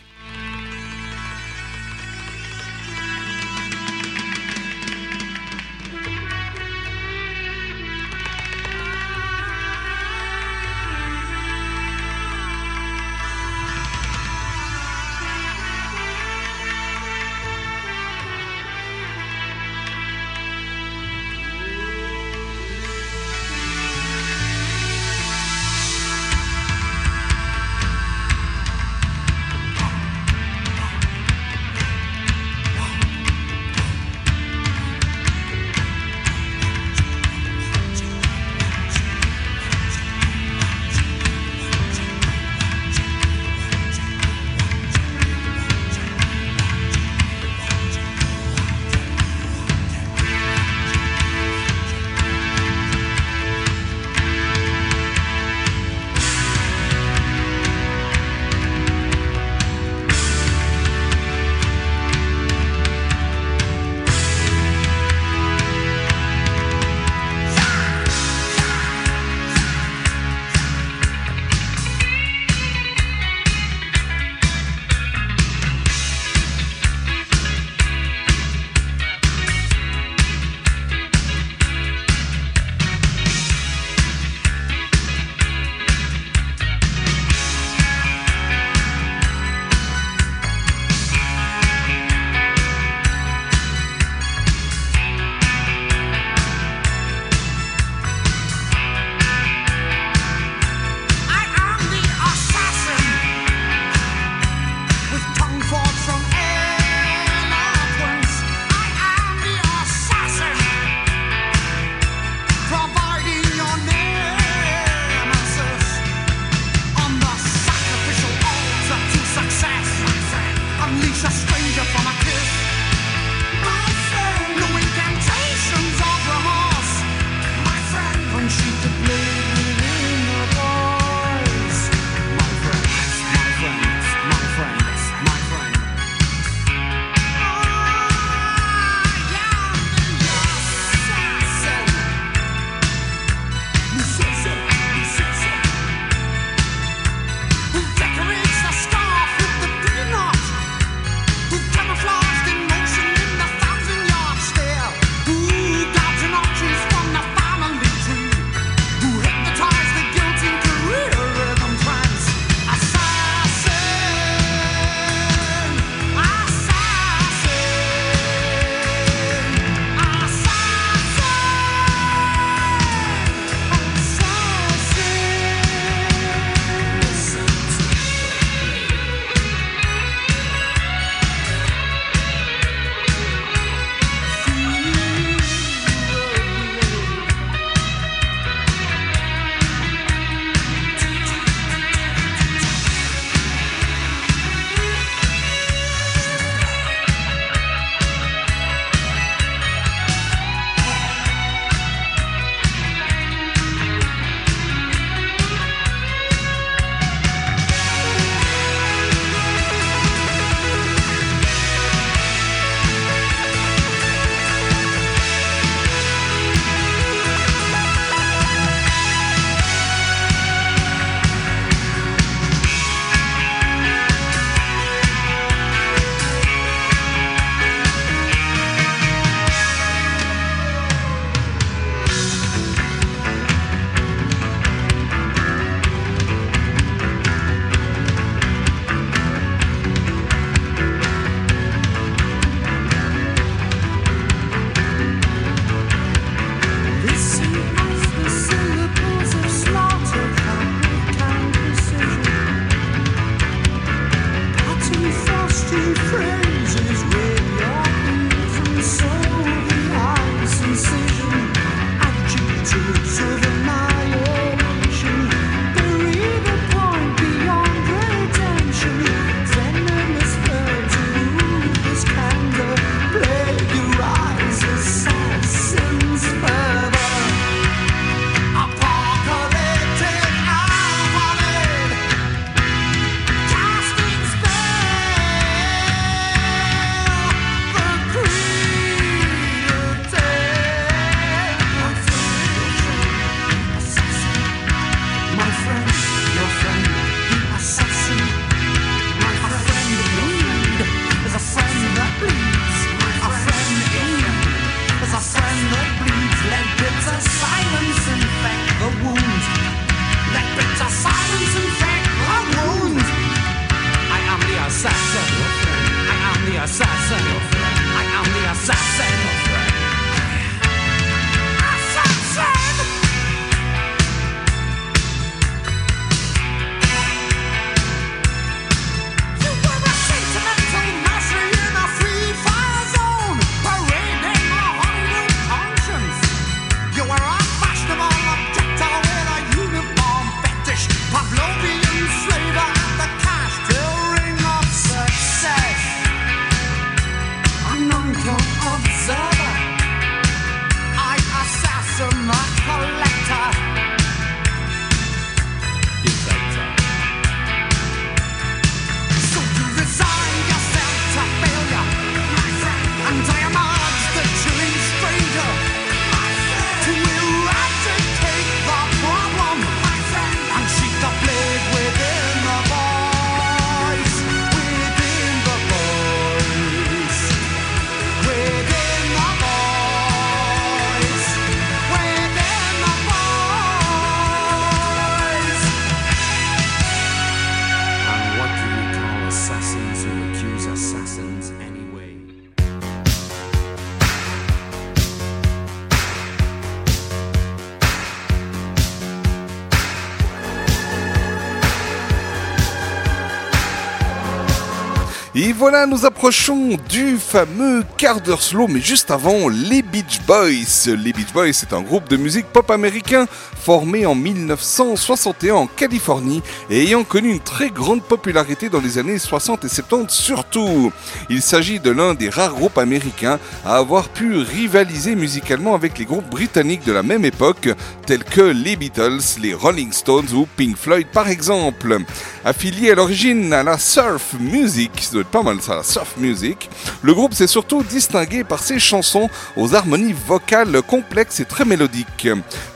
Et voilà, nous approchons du fameux quart slow, mais juste avant, les Beach Boys. Les Beach Boys, c'est un groupe de musique pop américain formé en 1961 en Californie et ayant connu une très grande popularité dans les années 60 et 70 surtout. Il s'agit de l'un des rares groupes américains à avoir pu rivaliser musicalement avec les groupes britanniques de la même époque, tels que les Beatles, les Rolling Stones ou Pink Floyd par exemple. Affilié à l'origine à la surf music, ça doit être pas mal ça, la surf music, le groupe s'est surtout distingué par ses chansons aux harmonies vocales complexes et très mélodiques.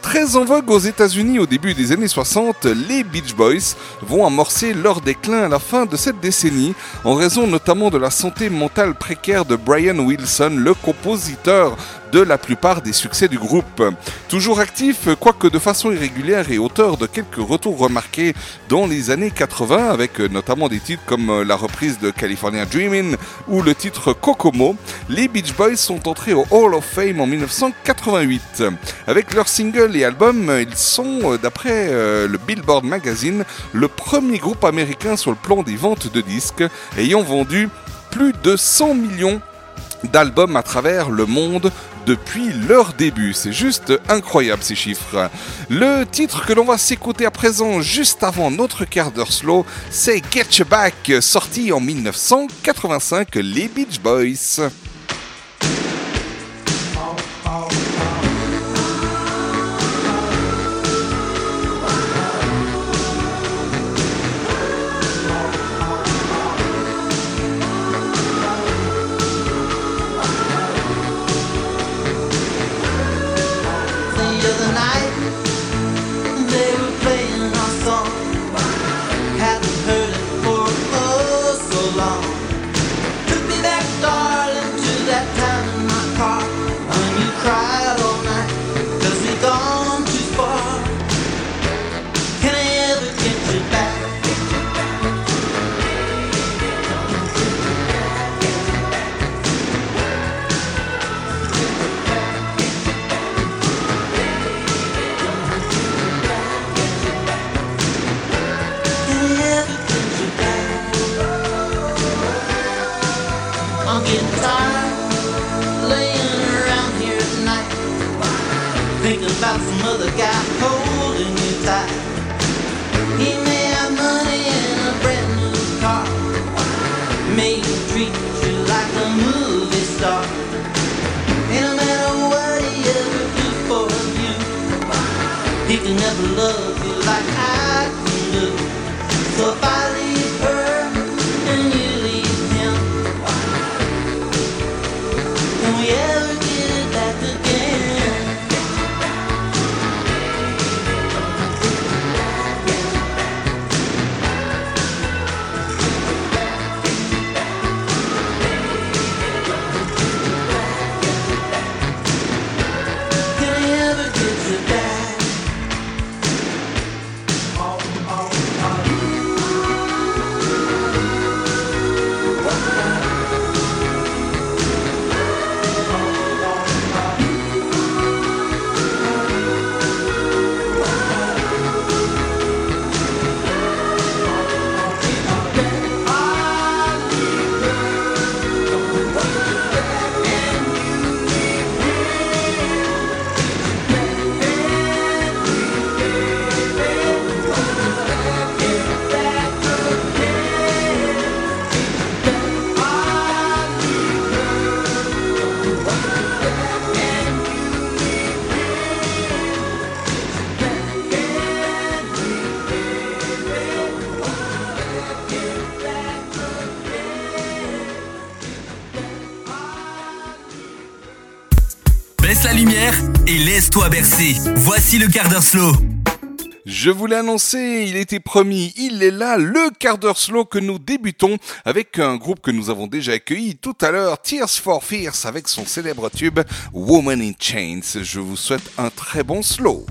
Très en vogue aux États-Unis au début des années 60, les Beach Boys vont amorcer leur déclin à la fin de cette décennie, en raison notamment de la santé mentale précaire de Brian Wilson, le compositeur de la plupart des succès du groupe. Toujours actif, quoique de façon irrégulière et auteur de quelques retours remarqués dans les années 80, avec notamment des titres comme la reprise de California Dreamin' ou le titre Kokomo, les Beach Boys sont entrés au Hall of Fame en 1988. Avec leurs singles et albums, ils sont, d'après euh, le Billboard Magazine, le premier groupe américain sur le plan des ventes de disques, ayant vendu plus de 100 millions d'albums à travers le monde depuis leur début. C'est juste incroyable ces chiffres. Le titre que l'on va s'écouter à présent juste avant notre quart d'heure slow, c'est Get You Back, sorti en 1985, les Beach Boys. Laisse-toi bercer. Voici le quart d'heure slow. Je vous l'ai annoncé, il était promis, il est là, le quart d'heure slow que nous débutons avec un groupe que nous avons déjà accueilli tout à l'heure, Tears for Fears, avec son célèbre tube Woman in Chains. Je vous souhaite un très bon slow.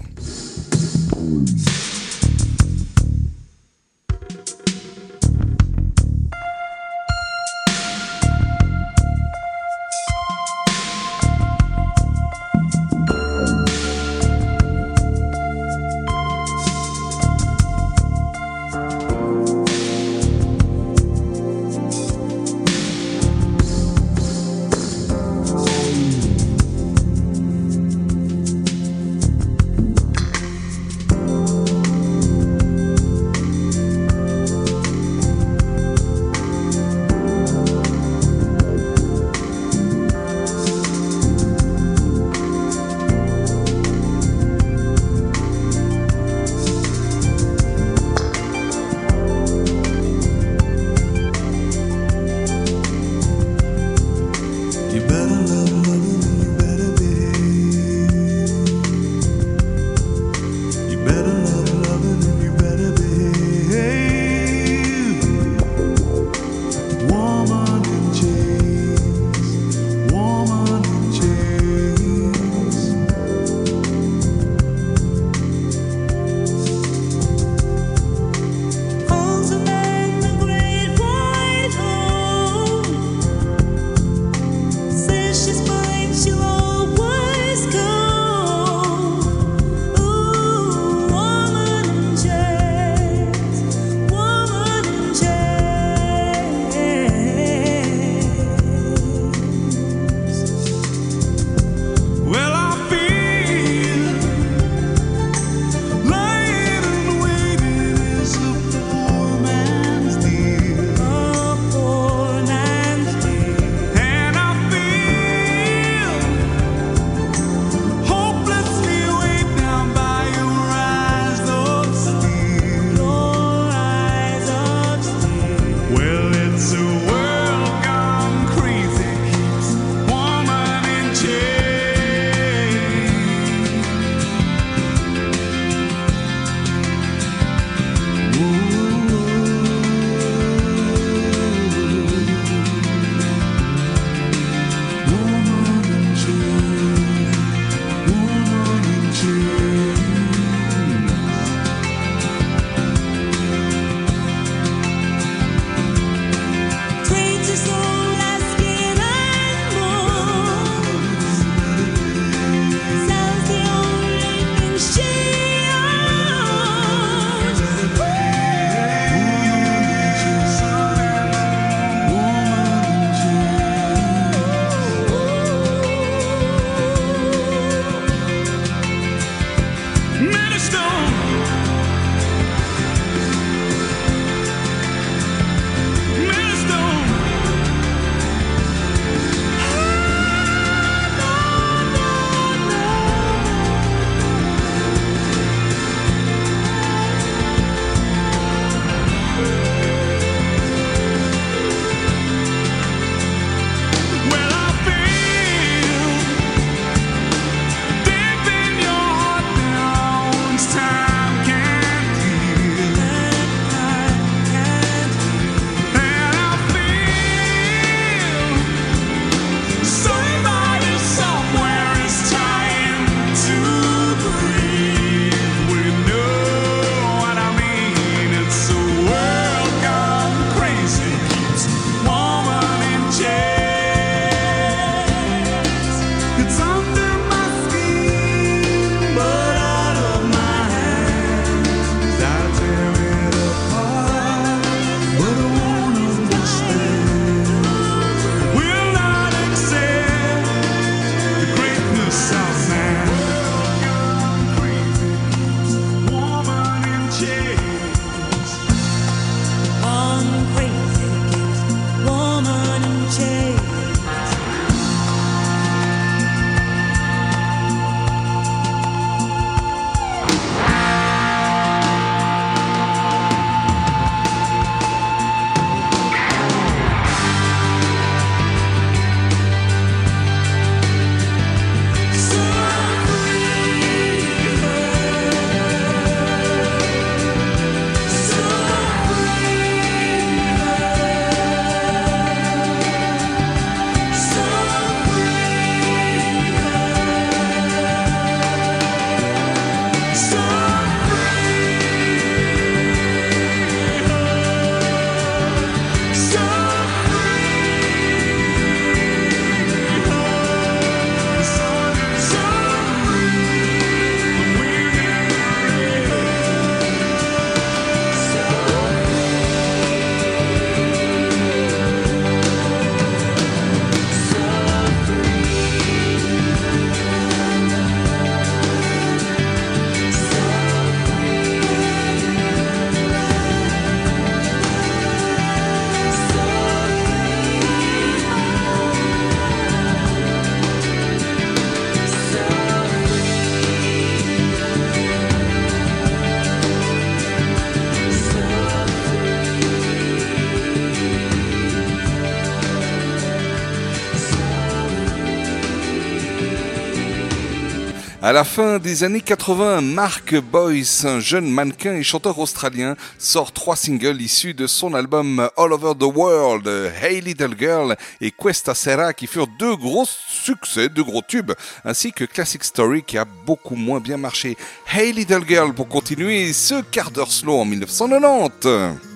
À la fin des années 80, Mark Boyce, un jeune mannequin et chanteur australien, sort trois singles issus de son album All Over the World, Hey Little Girl et Questa Sera, qui furent deux gros succès, deux gros tubes, ainsi que Classic Story qui a beaucoup moins bien marché. Hey Little Girl pour continuer ce quart d'heure slow en 1990.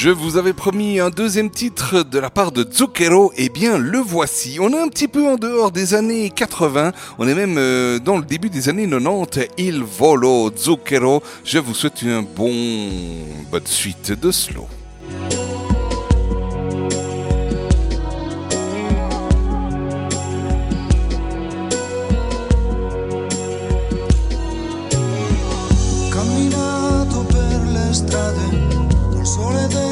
Je vous avais promis un deuxième titre de la part de Zucchero, et bien le voici. On est un petit peu en dehors des années 80, on est même euh, dans le début des années 90. Il volo Zucchero. Je vous souhaite un bon bonne suite de slow. Camminato per le col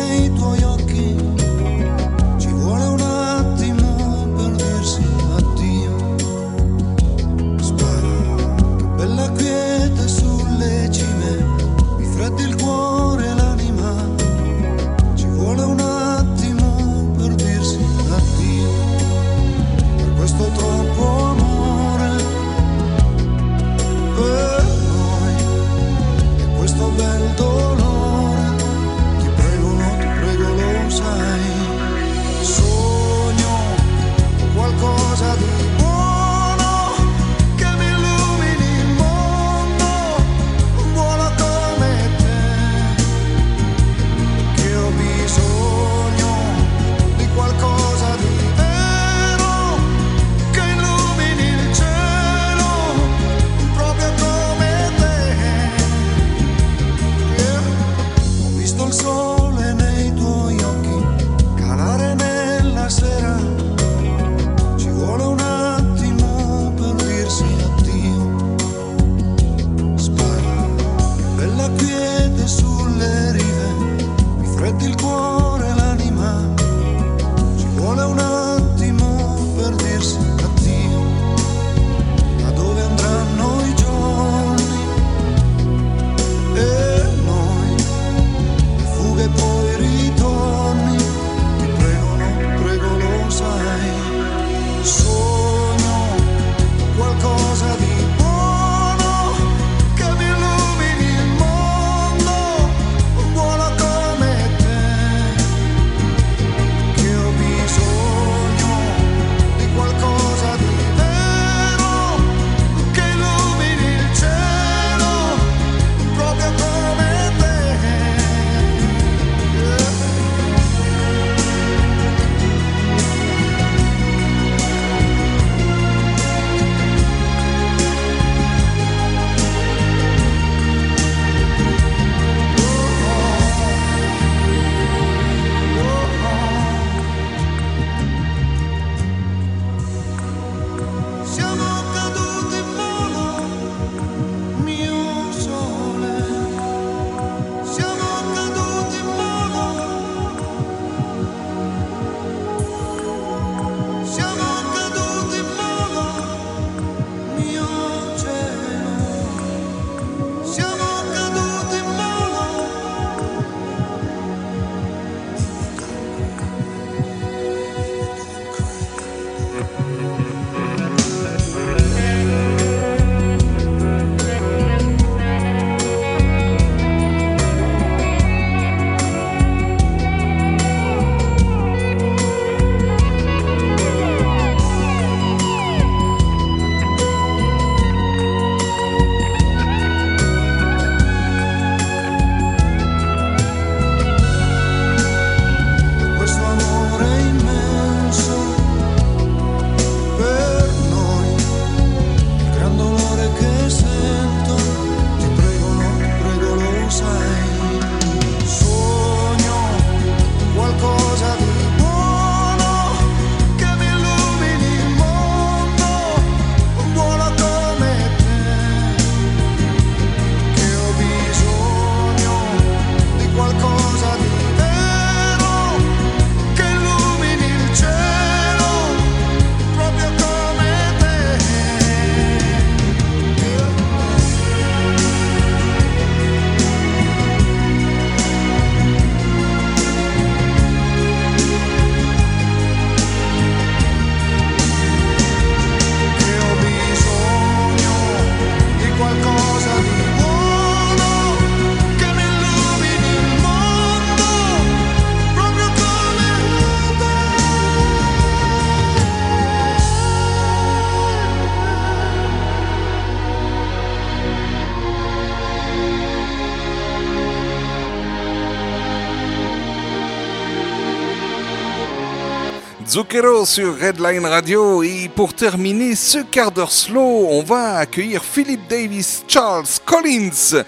Zucchero sur Redline Radio. Et pour terminer ce quart d'heure slow, on va accueillir Philip Davis Charles Collins,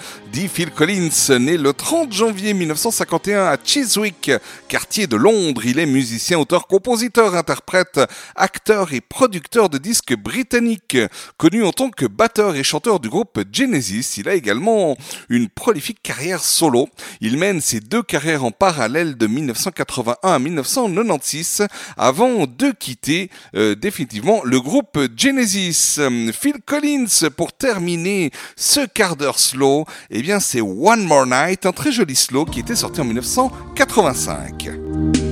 Phil Collins, né le 30 janvier 1951 à Chiswick, quartier de Londres. Il est musicien, auteur, compositeur, interprète, acteur et producteur de disques britanniques, connu en tant que batteur et chanteur du groupe Genesis. Il a également une prolifique carrière solo. Il mène ses deux carrières en parallèle de 1981 à 1996 avant de quitter euh, définitivement le groupe Genesis. Phil Collins, pour terminer ce quart d'heure slow, eh c'est One More Night, un très joli slow qui était sorti en 1985.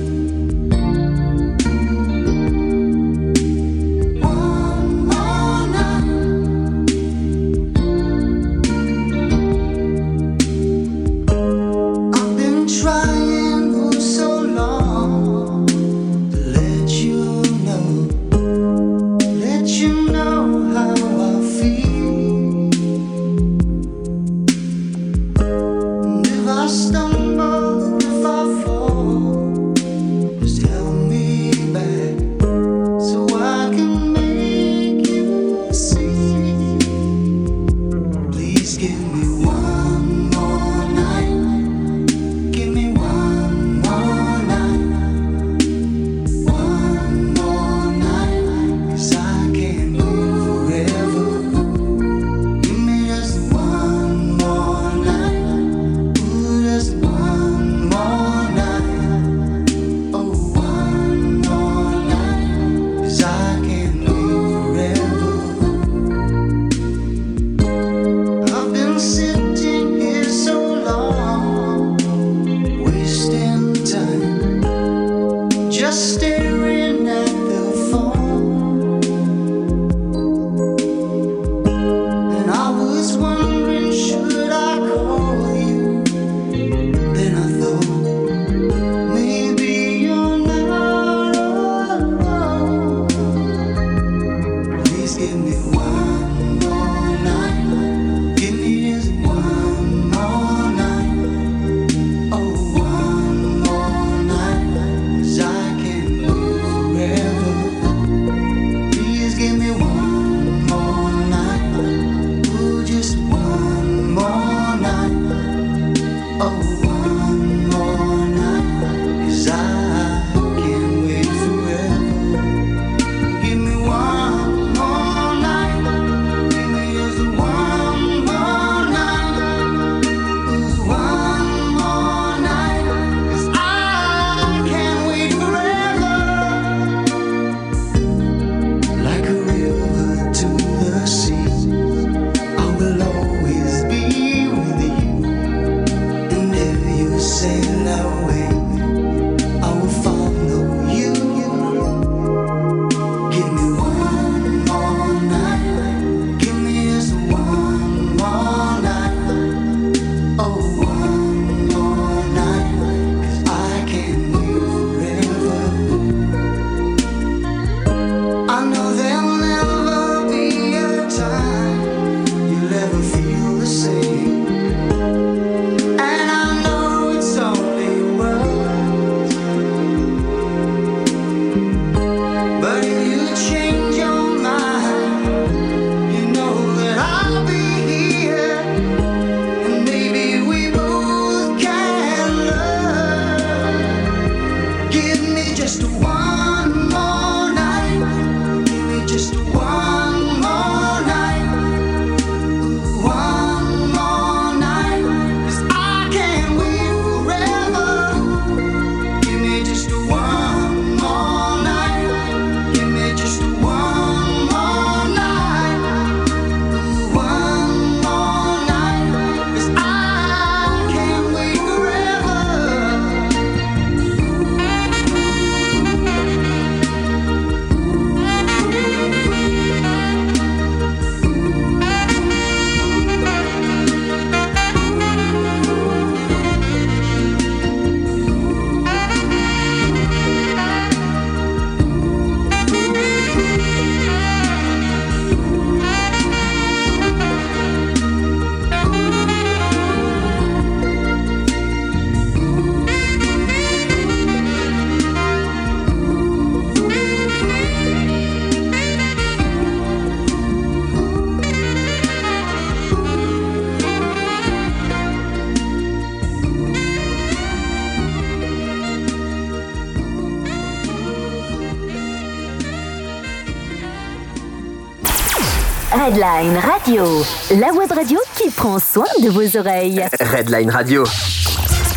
Redline Radio, la web radio qui prend soin de vos oreilles. Redline Radio.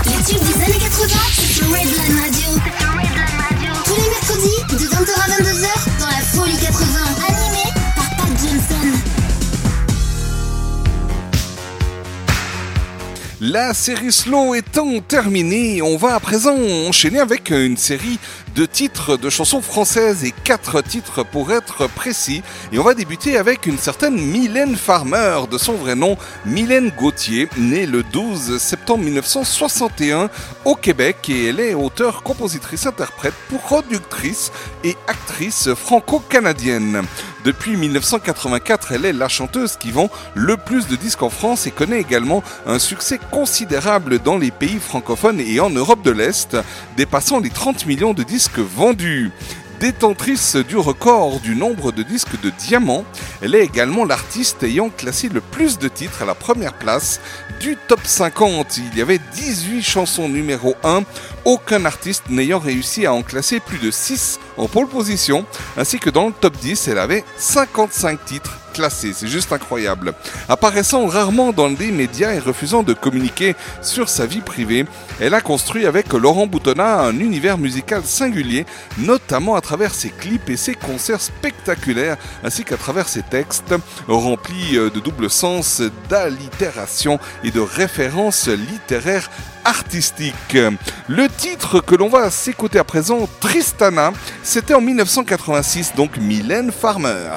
Les tubes des années 80, c'est sur Redline Radio. Tous les mercredis, de 20h à 22h, dans la folie 80, animée par Pat Johnson. La série Slow étant terminée, on va à présent enchaîner avec une série de titres de chansons françaises et quatre titres pour être précis. Et on va débuter avec une certaine Mylène Farmer, de son vrai nom Mylène Gauthier, née le 12 septembre 1961 au Québec et elle est auteure, compositrice, interprète, productrice et actrice franco-canadienne. Depuis 1984, elle est la chanteuse qui vend le plus de disques en France et connaît également un succès considérable dans les pays francophones et en Europe de l'Est, dépassant les 30 millions de disques vendus. Détentrice du record du nombre de disques de diamants, elle est également l'artiste ayant classé le plus de titres à la première place du top 50. Il y avait 18 chansons numéro 1, aucun artiste n'ayant réussi à en classer plus de 6 en pole position, ainsi que dans le top 10, elle avait 55 titres classés, c'est juste incroyable. Apparaissant rarement dans des médias et refusant de communiquer sur sa vie privée, elle a construit avec Laurent Boutonnat un univers musical singulier, notamment à travers ses clips et ses concerts spectaculaires, ainsi qu'à travers ses textes remplis euh, de double sens, d'allitération et de références littéraires artistiques. Le titre que l'on va s'écouter à présent, Tristana, c'était en 1986, donc Mylène Farmer.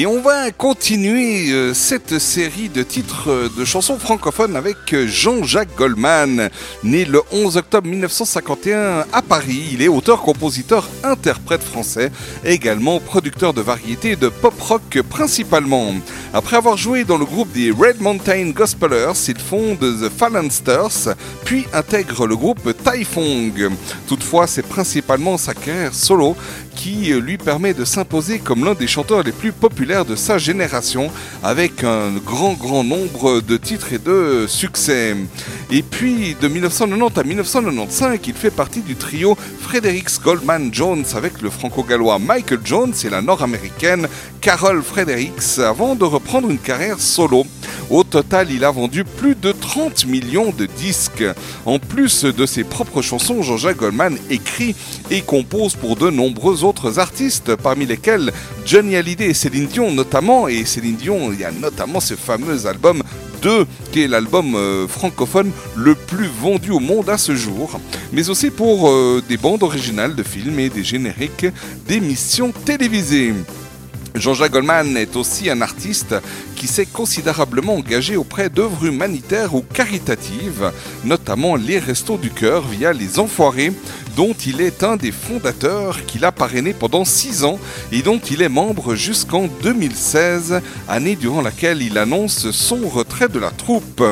Et on va continuer euh, cette série de titres euh, de chansons francophones avec euh, Jean-Jacques Goldman. Né le 11 octobre 1951 à Paris, il est auteur, compositeur, interprète français, également producteur de variétés de pop rock principalement. Après avoir joué dans le groupe des Red Mountain Gospelers, il fonde The Phalansters, puis intègre le groupe Taifong. Toutefois, c'est principalement sa carrière solo qui lui permet de s'imposer comme l'un des chanteurs les plus populaires de sa génération, avec un grand grand nombre de titres et de succès. Et puis de 1990 à 1995, il fait partie du trio Fredericks Goldman Jones avec le franco-gallois Michael Jones et la nord-américaine Carol Fredericks avant de reprendre une carrière solo. Au total, il a vendu plus de 30 millions de disques. En plus de ses propres chansons, Jean-Jacques Goldman écrit et compose pour de nombreux autres artistes, parmi lesquels Johnny Hallyday et Céline Dion notamment. Et Céline Dion, il y a notamment ce fameux album 2, qui est l'album euh, francophone le plus vendu au monde à ce jour, mais aussi pour euh, des bandes originales de films et des génériques d'émissions télévisées. Jean-Jacques Goldman est aussi un artiste qui s'est considérablement engagé auprès d'œuvres humanitaires ou caritatives, notamment les Restos du Cœur via Les Enfoirés, dont il est un des fondateurs, qu'il a parrainé pendant 6 ans et dont il est membre jusqu'en 2016, année durant laquelle il annonce son retrait de la troupe.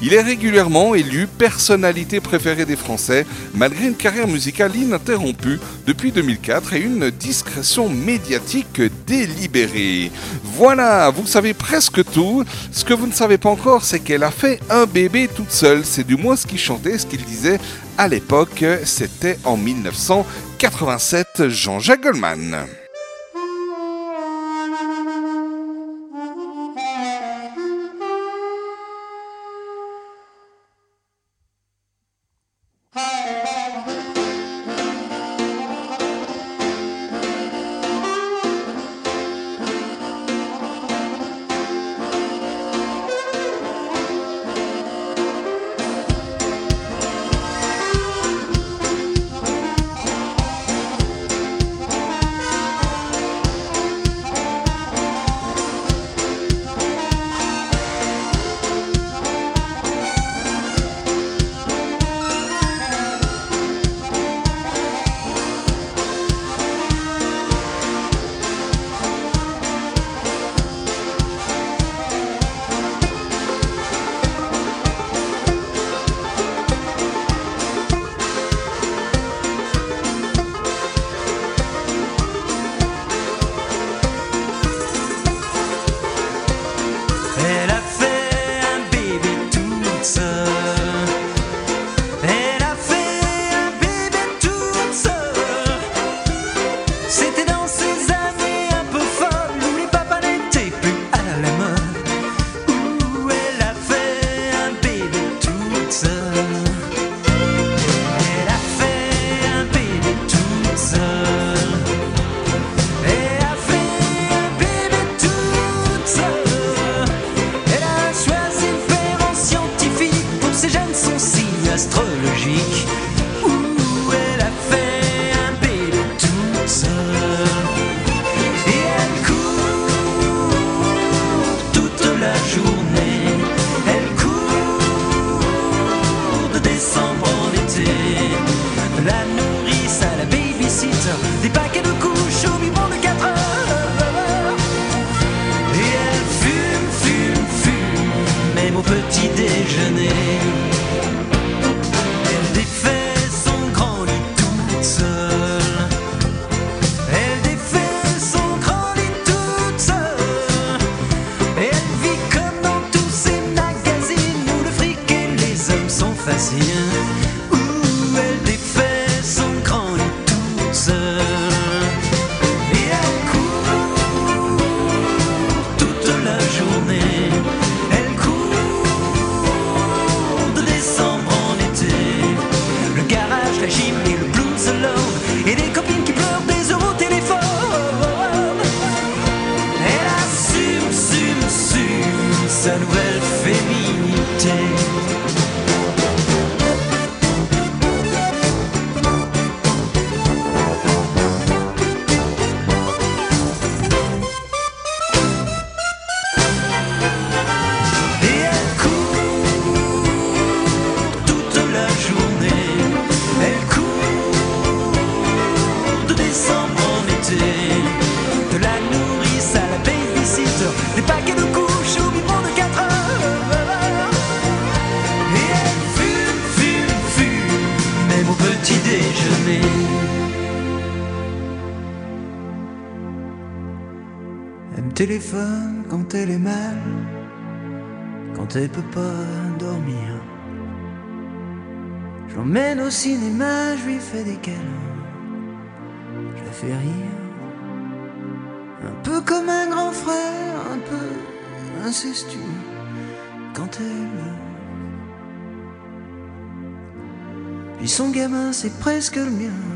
Il est régulièrement élu personnalité préférée des Français, malgré une carrière musicale ininterrompue depuis 2004 et une discrétion médiatique délibérée. Voilà, vous savez presque tout. Ce que vous ne savez pas encore, c'est qu'elle a fait un bébé toute seule. C'est du moins ce qu'il chantait, ce qu'il disait à l'époque. C'était en 1987, Jean-Jacques Goldman. Des je la fais rire. Un peu comme un grand frère, un peu incestueux, quand elle veut. Puis son gamin, c'est presque le mien.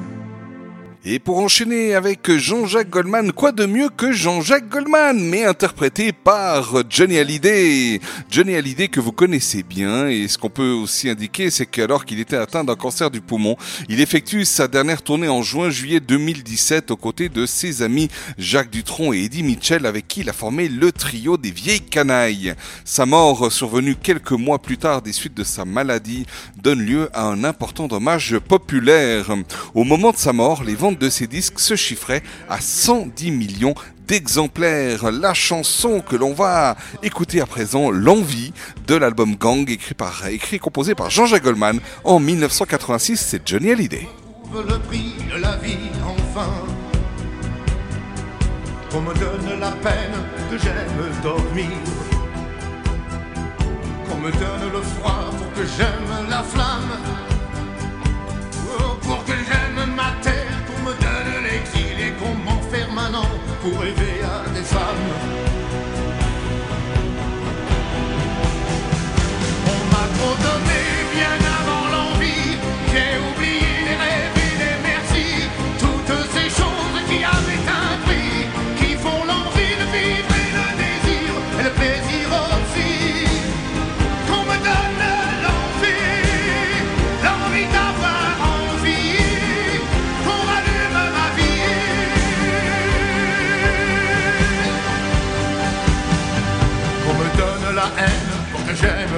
Et pour enchaîner avec Jean-Jacques Goldman, quoi de mieux que Jean-Jacques Goldman, mais interprété par Johnny Hallyday. Johnny Hallyday que vous connaissez bien, et ce qu'on peut aussi indiquer, c'est qu'alors qu'il était atteint d'un cancer du poumon, il effectue sa dernière tournée en juin-juillet 2017 aux côtés de ses amis Jacques Dutronc et Eddie Mitchell, avec qui il a formé le trio des vieilles canailles. Sa mort, survenue quelques mois plus tard des suites de sa maladie, donne lieu à un important dommage populaire. Au moment de sa mort, les ventes de ses disques se chiffraient à 110 millions d'exemplaires. La chanson que l'on va écouter à présent, L'envie de l'album Gang, écrit, par, écrit et composé par Jean-Jacques Goldman en 1986, c'est Johnny Hallyday. le prix de la vie enfin. Me donne la peine que j'aime dormir. Qu'on me donne le froid pour que j'aime la flamme. Oh, pour que j'aime ma terre, pour rêver à des femmes. On m'a trop donné bien avant l'envie.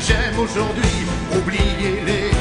j'aime aujourd'hui, oubliez-les toujours.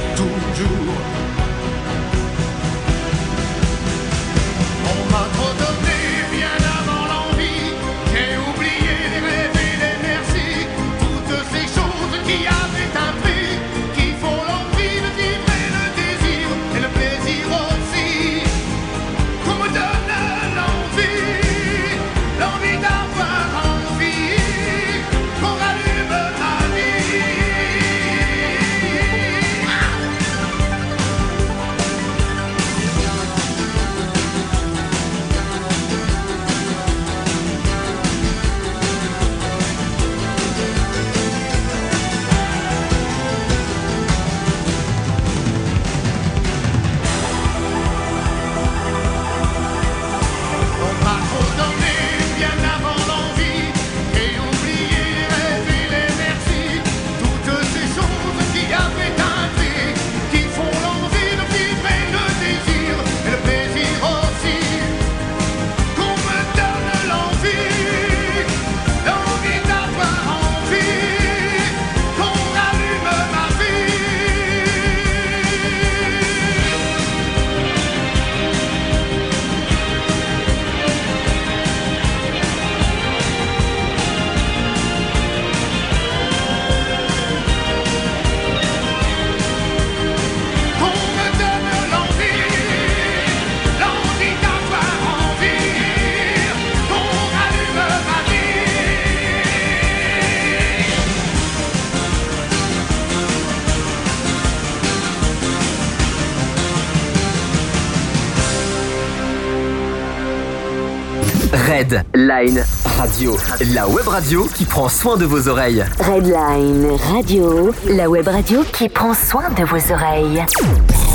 Red Line Radio, la web radio qui prend soin de vos oreilles. Redline Radio, la web radio qui prend soin de vos oreilles.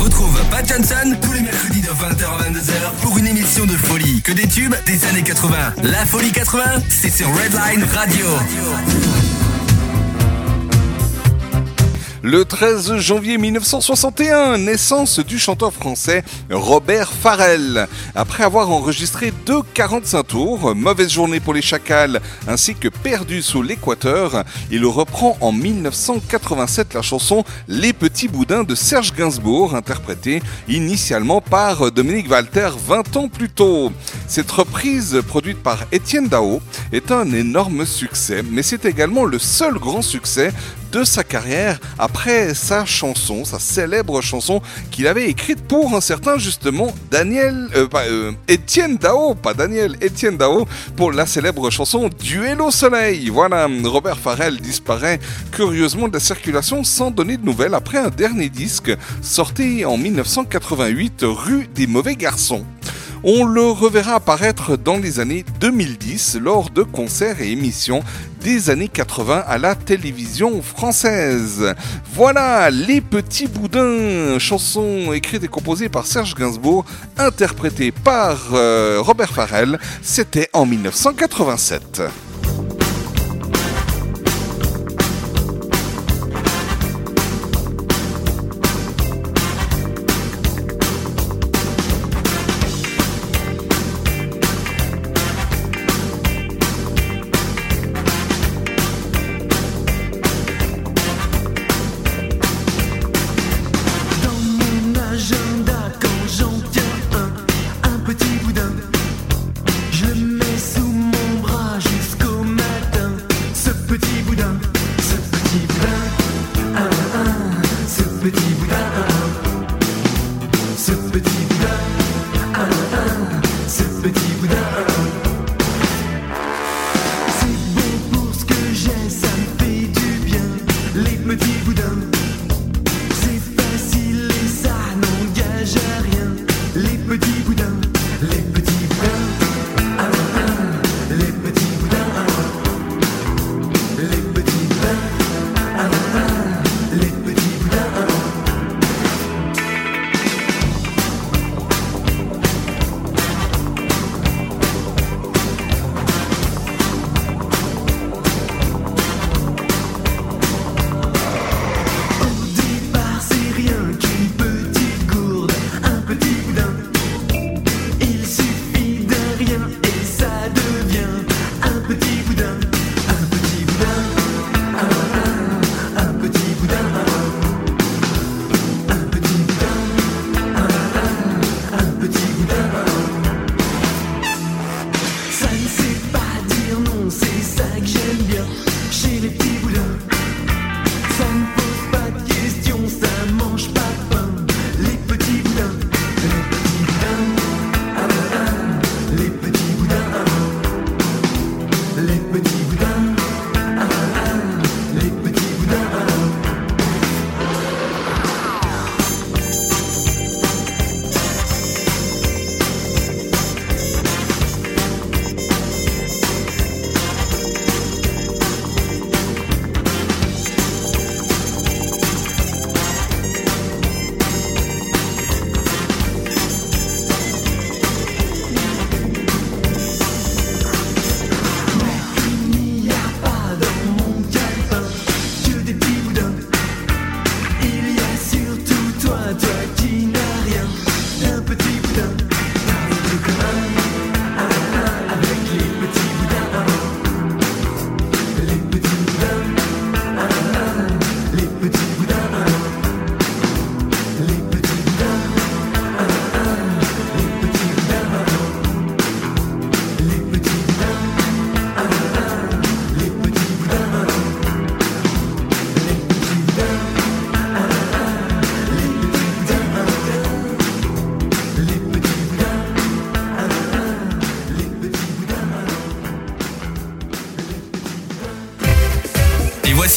Retrouve Pat Johnson tous les mercredis de 20h à 22h pour une émission de folie. Que des tubes des années 80. La folie 80, c'est sur Redline Radio. Le 13 janvier 1961, naissance du chanteur français Robert Farrell. Après avoir enregistré deux 45 tours, Mauvaise journée pour les chacals ainsi que Perdu sous l'équateur, il reprend en 1987 la chanson Les petits boudins de Serge Gainsbourg, interprétée initialement par Dominique Walter 20 ans plus tôt. Cette reprise, produite par Étienne Dao, est un énorme succès, mais c'est également le seul grand succès de sa carrière après sa chanson, sa célèbre chanson qu'il avait écrite pour un certain justement Daniel, euh, euh, Étienne Dao, pas Daniel, Étienne Dao, pour la célèbre chanson Duel au soleil. Voilà, Robert Farrell disparaît curieusement de la circulation sans donner de nouvelles après un dernier disque sorti en 1988, Rue des mauvais garçons. On le reverra apparaître dans les années 2010 lors de concerts et émissions des années 80 à la télévision française. Voilà Les Petits Boudins, chanson écrite et composée par Serge Gainsbourg, interprétée par euh, Robert Farrell. C'était en 1987.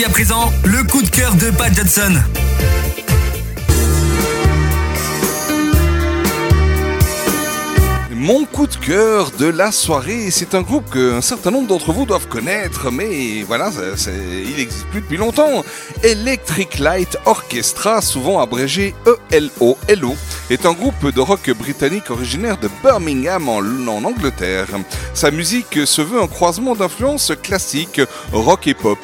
À présent le coup de cœur de Pat Johnson. Mon coup de cœur de la soirée, c'est un groupe qu'un certain nombre d'entre vous doivent connaître, mais voilà, il n'existe plus depuis longtemps. Electric Light Orchestra, souvent abrégé E ELO-LO, est un groupe de rock britannique originaire de Birmingham en, Angleterre. Sa musique se veut un croisement d'influences classiques, rock et pop.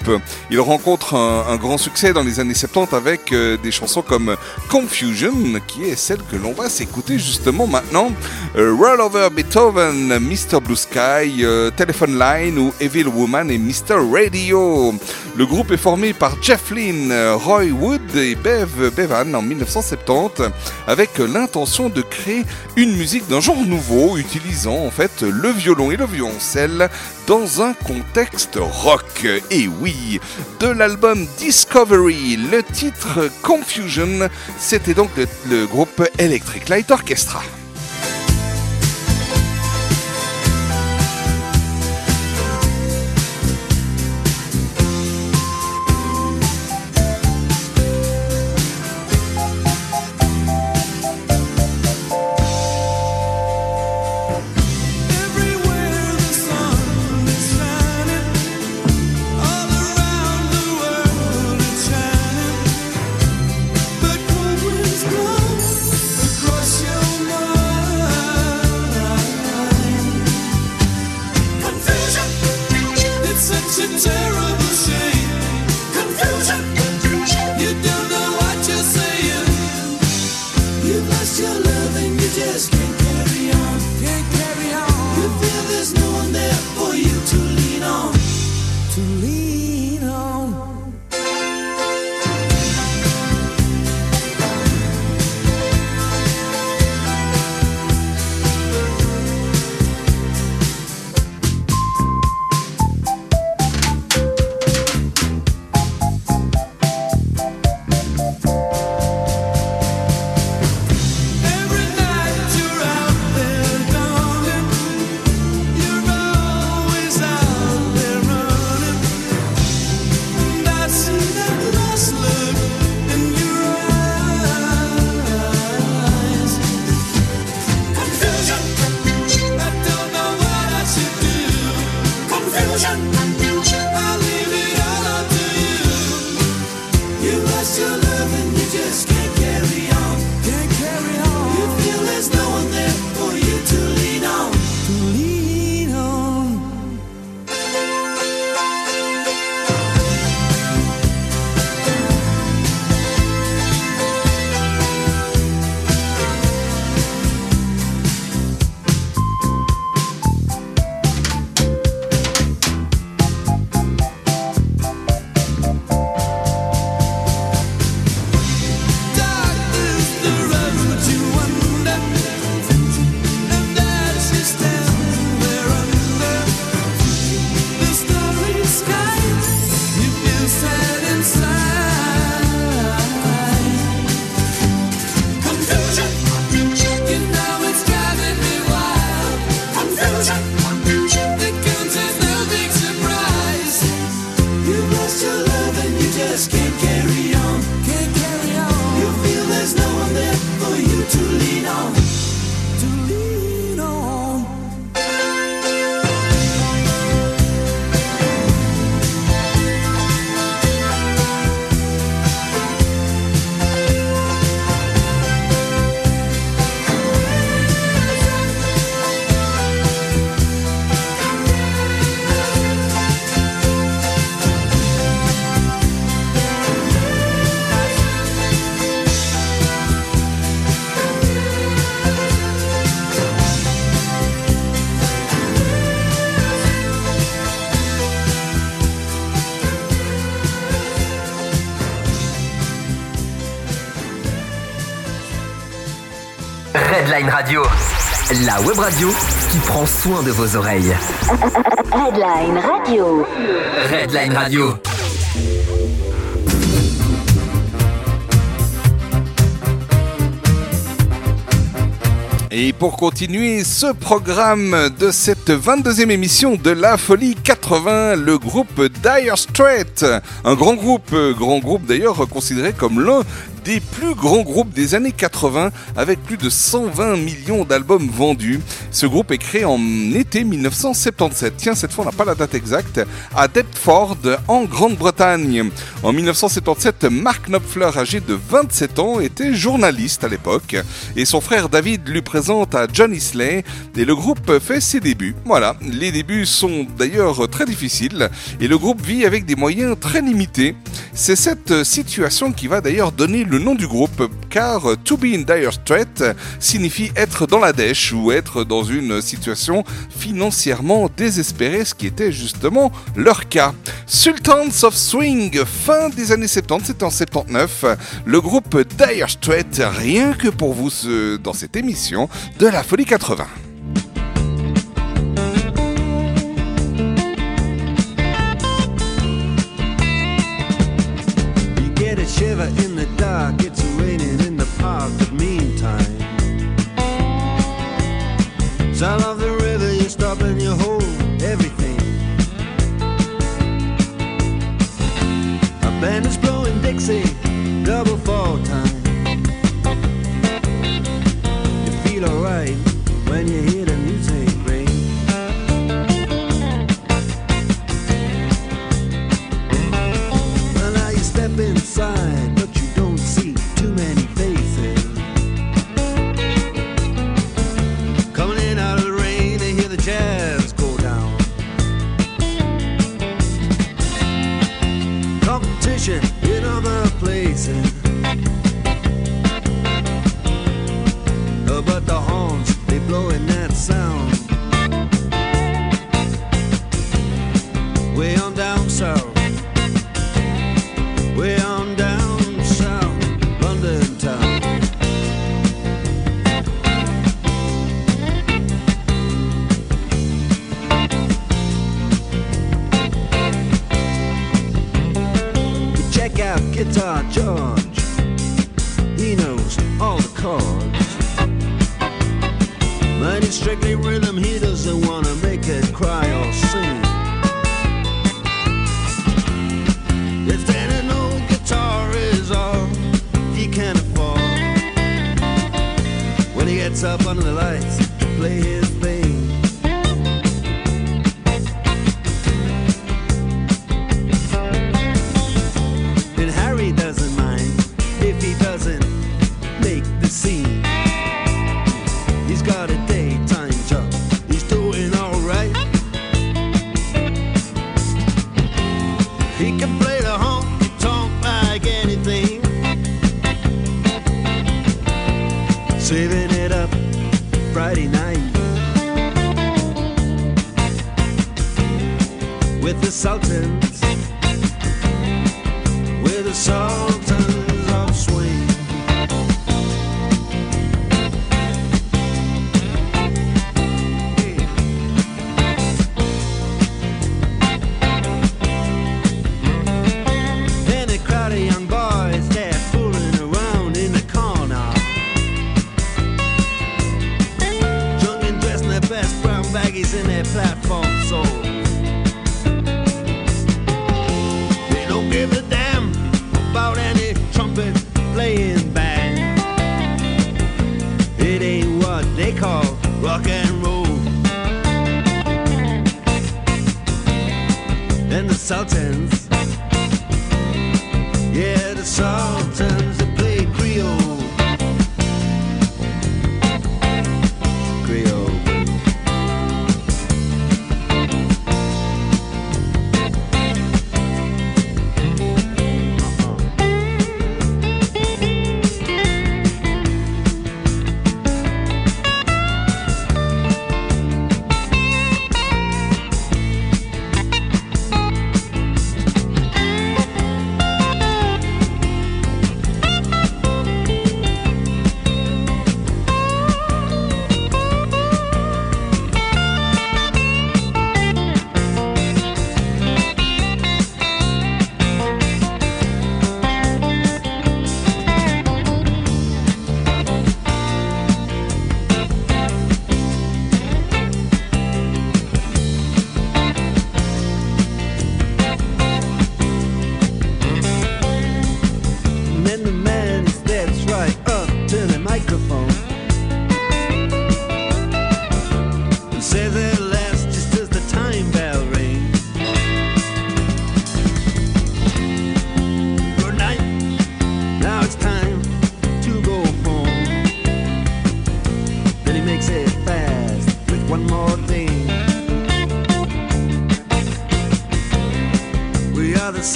Il rencontre un, un grand succès dans les années 70 avec euh, des chansons comme Confusion, qui est celle que l'on va s'écouter justement maintenant. Euh, Roll Over Beethoven, Mr. Blue Sky, euh, Telephone Line ou Evil Woman et Mr. Radio. Le groupe est formé par Jeff Lynne, Roy Wood et Bev Bevan en 1970 avec l'intention de créer une musique d'un genre nouveau utilisant en fait le violon et le violoncelle dans un contexte rock. Et oui, de l'album Discovery, le titre Confusion, c'était donc le groupe Electric Light Orchestra. Redline Radio, la web radio qui prend soin de vos oreilles. Redline Radio. Redline Radio. Et pour continuer ce programme de cette 22e émission de La Folie 80, le groupe Dire Straits, un grand groupe, euh, grand groupe d'ailleurs considéré comme l'un des plus grands groupes des années 80 avec plus de 120 millions d'albums vendus. Ce groupe est créé en été 1977. Tiens, cette fois on n'a pas la date exacte. À Deptford, en Grande-Bretagne. En 1977, Mark Knopfler, âgé de 27 ans, était journaliste à l'époque. Et son frère David lui présente à John Isley. Et le groupe fait ses débuts. Voilà, les débuts sont d'ailleurs très difficiles. Et le groupe vit avec des moyens très limités. C'est cette situation qui va d'ailleurs donner le nom du groupe, car To be in dire straits signifie être dans la dèche ou être dans une situation financièrement désespérée, ce qui était justement leur cas. Sultans of Swing, fin des années 70, c'était en 79, le groupe Dire Straits, rien que pour vous dans cette émission de la Folie 80. In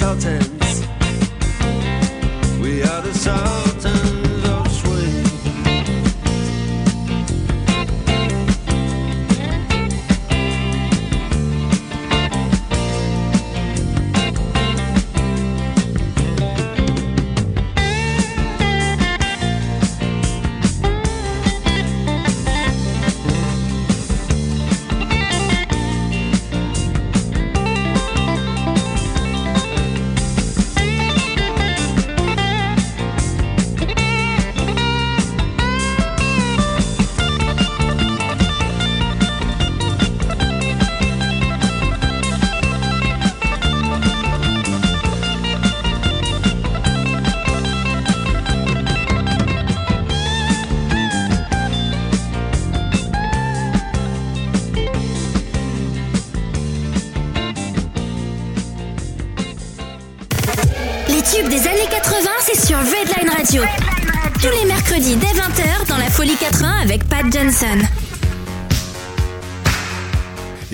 insulted.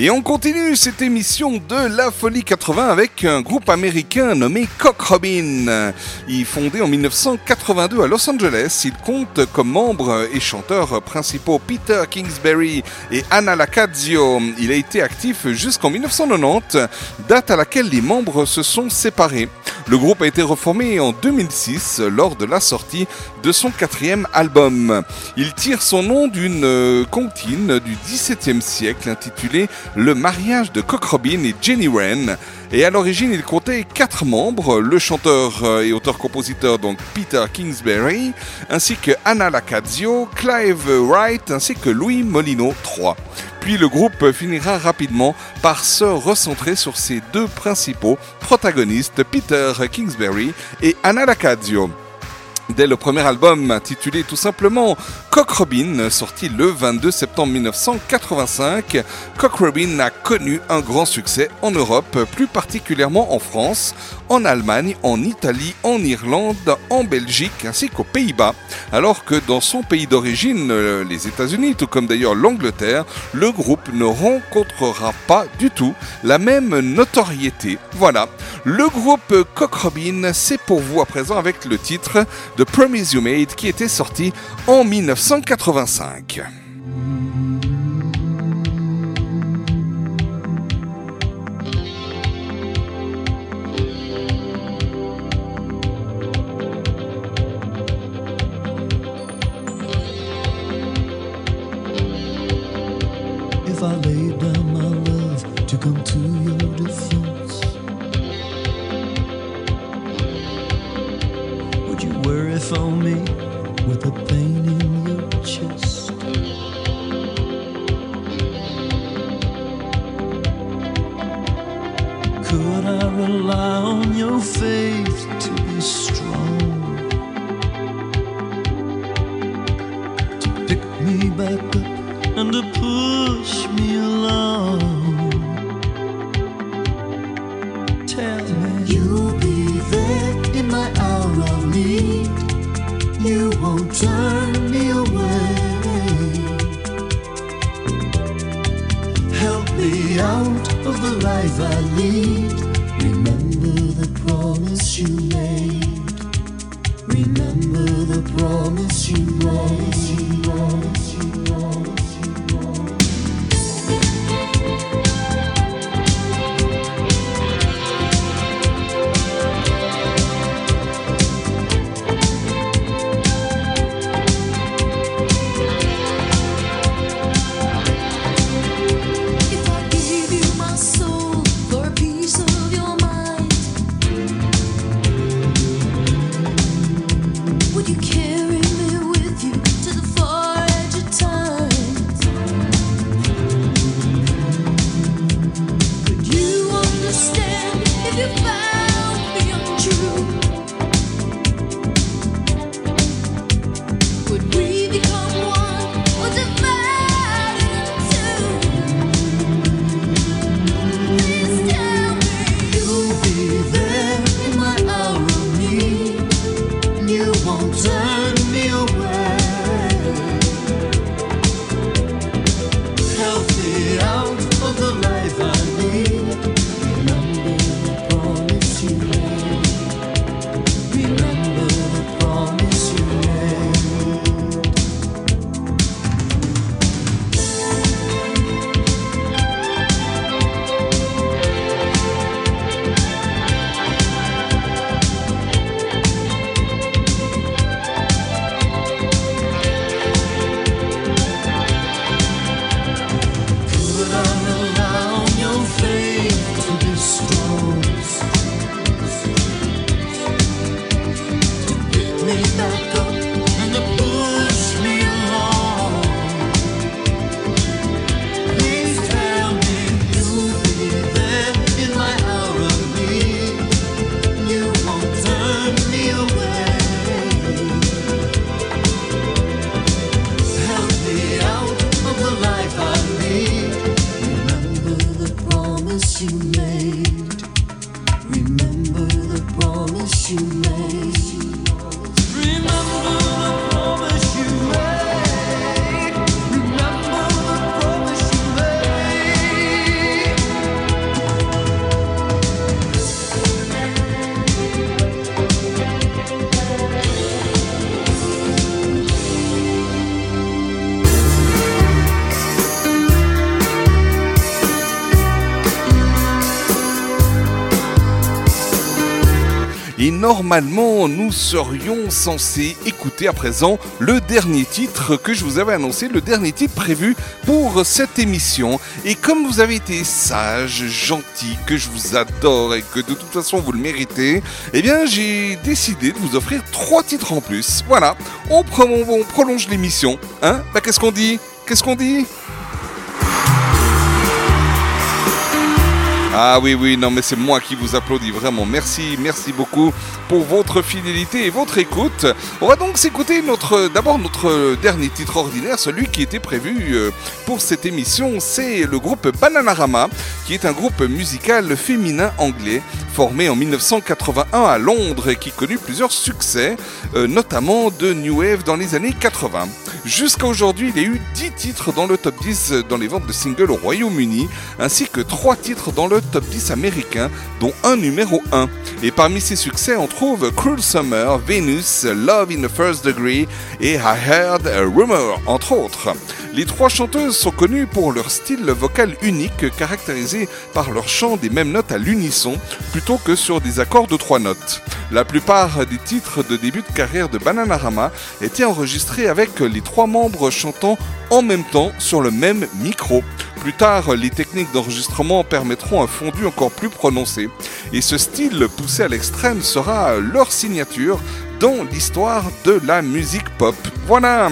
Et on continue cette émission de La Folie 80 avec un groupe américain nommé Cock Robin. Il est fondé en 1982 à Los Angeles. Il compte comme membres et chanteurs principaux Peter Kingsbury et Anna Lacazio. Il a été actif jusqu'en 1990, date à laquelle les membres se sont séparés. Le groupe a été reformé en 2006 lors de la sortie de son quatrième album. Il tire son nom d'une comptine du XVIIe siècle intitulée Le mariage de Cock Robin et Jenny Wren. Et à l'origine, il comptait quatre membres, le chanteur euh, et auteur-compositeur donc Peter Kingsbury, ainsi que Anna Lacazio, Clive Wright, ainsi que Louis Molino III. Puis le groupe finira rapidement par se recentrer sur ses deux principaux protagonistes, Peter Kingsbury et Anna Lacazio. Dès le premier album intitulé tout simplement Cock Robin, sorti le 22 septembre 1985, Cock Robin a connu un grand succès en Europe, plus particulièrement en France, en Allemagne, en Italie, en Irlande, en Belgique ainsi qu'aux Pays-Bas, alors que dans son pays d'origine, euh, les États-Unis, tout comme d'ailleurs l'Angleterre, le groupe ne rencontrera pas du tout la même notoriété. Voilà, le groupe Cock Robin, c'est pour vous à présent avec le titre The Promise You Made qui était sorti en 1985. 185. Normalement, nous serions censés écouter à présent le dernier titre que je vous avais annoncé, le dernier titre prévu pour cette émission. Et comme vous avez été sage, gentil, que je vous adore et que de toute façon vous le méritez, eh bien j'ai décidé de vous offrir trois titres en plus. Voilà, on, pro- on prolonge l'émission. Hein? Bah qu'est-ce qu'on dit? Qu'est-ce qu'on dit? Ah oui, oui, non, mais c'est moi qui vous applaudis vraiment. Merci, merci beaucoup pour votre fidélité et votre écoute. On va donc s'écouter notre, d'abord notre dernier titre ordinaire, celui qui était prévu euh, pour cette émission. C'est le groupe Bananarama, qui est un groupe musical féminin anglais formé en 1981 à Londres et qui connut plusieurs succès, euh, notamment de New Wave dans les années 80. Jusqu'à aujourd'hui, il y a eu 10 titres dans le top 10 dans les ventes de singles au Royaume-Uni, ainsi que 3 titres dans le top 10 américain, dont un numéro 1. Et parmi ces succès, on trouve Cruel Summer, Venus, Love in the First Degree et I Heard a Rumor, entre autres. Les trois chanteuses sont connues pour leur style vocal unique, caractérisé par leur chant des mêmes notes à l'unisson, plutôt que sur des accords de trois notes. La plupart des titres de début de carrière de Bananarama étaient enregistrés avec les trois membres chantant en même temps sur le même micro. Plus tard, les techniques d'enregistrement permettront un fondu encore plus prononcé. Et ce style poussé à l'extrême sera leur signature dans l'histoire de la musique pop. Voilà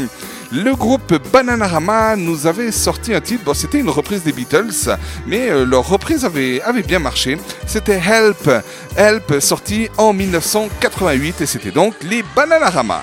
le groupe Bananarama nous avait sorti un titre, c'était une reprise des Beatles, mais euh, leur reprise avait, avait bien marché. C'était Help, Help sorti en 1988 et c'était donc les Bananarama.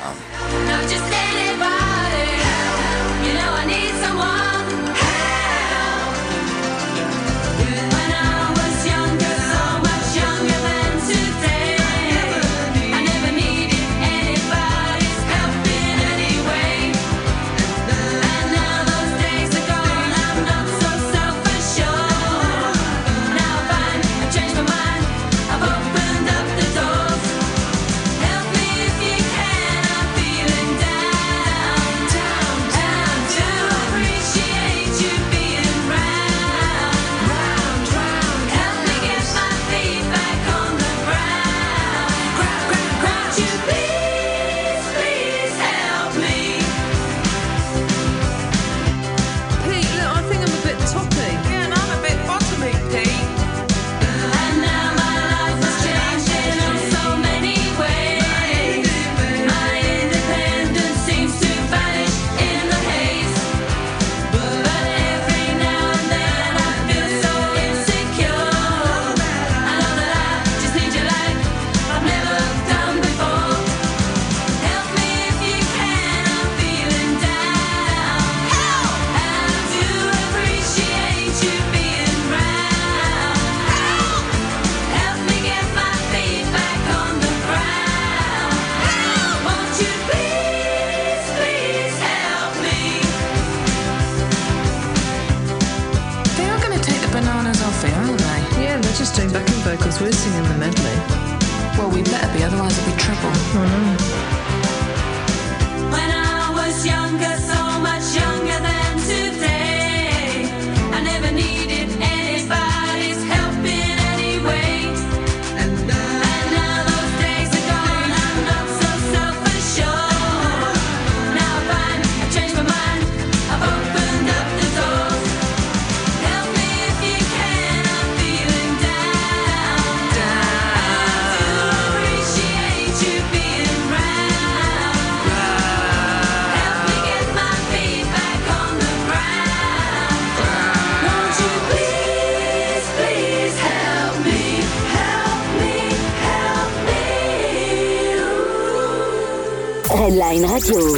Radio.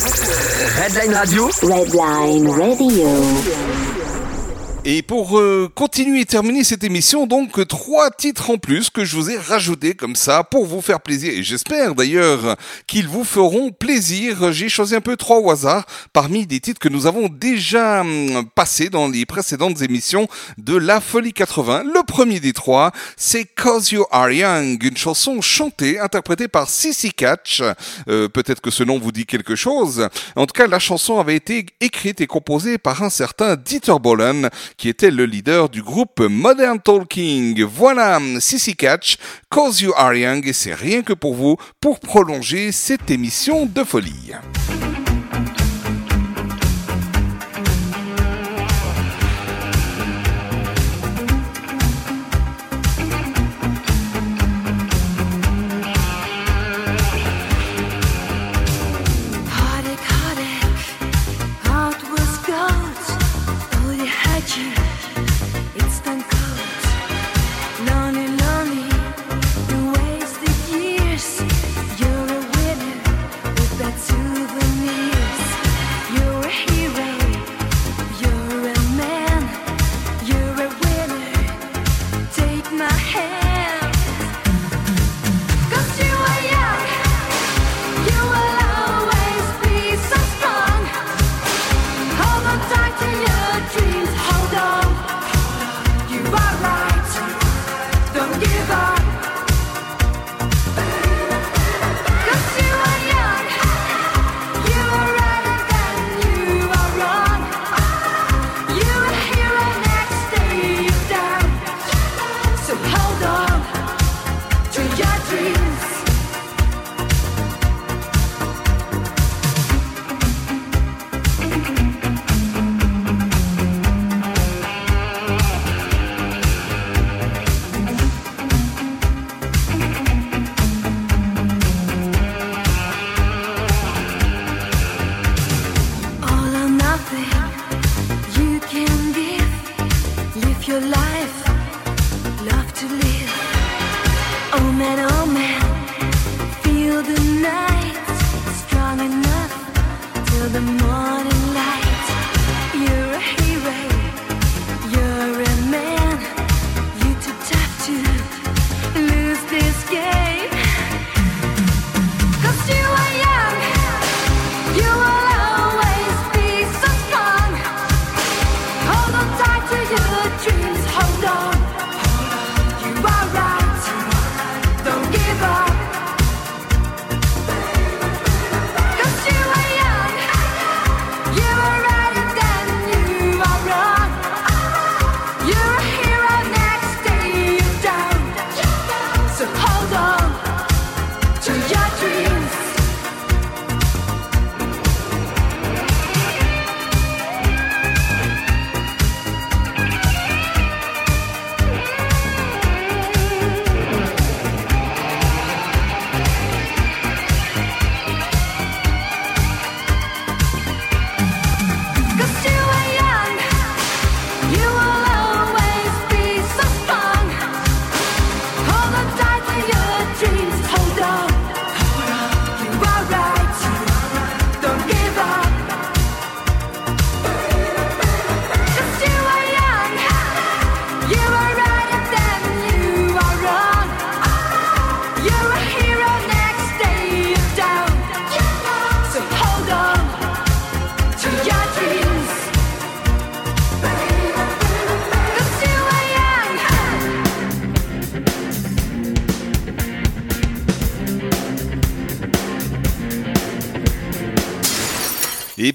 Redline Radio. Redline Radio. Et pour euh, continuer et terminer cette émission, donc trois titres en plus que je vous ai rajoutés comme ça pour vous faire plaisir. Et j'espère d'ailleurs qu'ils vous feront plaisir. J'ai choisi un peu trois au hasard parmi des titres que nous avons déjà hum, passés dans les précédentes émissions de La Folie 80. Le premier des trois, c'est Cause You Are Young, une chanson chantée, interprétée par Sissy Catch. Euh, Peut-être que ce nom vous dit quelque chose. En tout cas, la chanson avait été écrite et composée par un certain Dieter Bohlen, qui était le leader du groupe Modern Talking. Voilà, Sissy Catch, Cause You Are Young, et c'est rien que pour vous, pour prolonger cette émission de folie.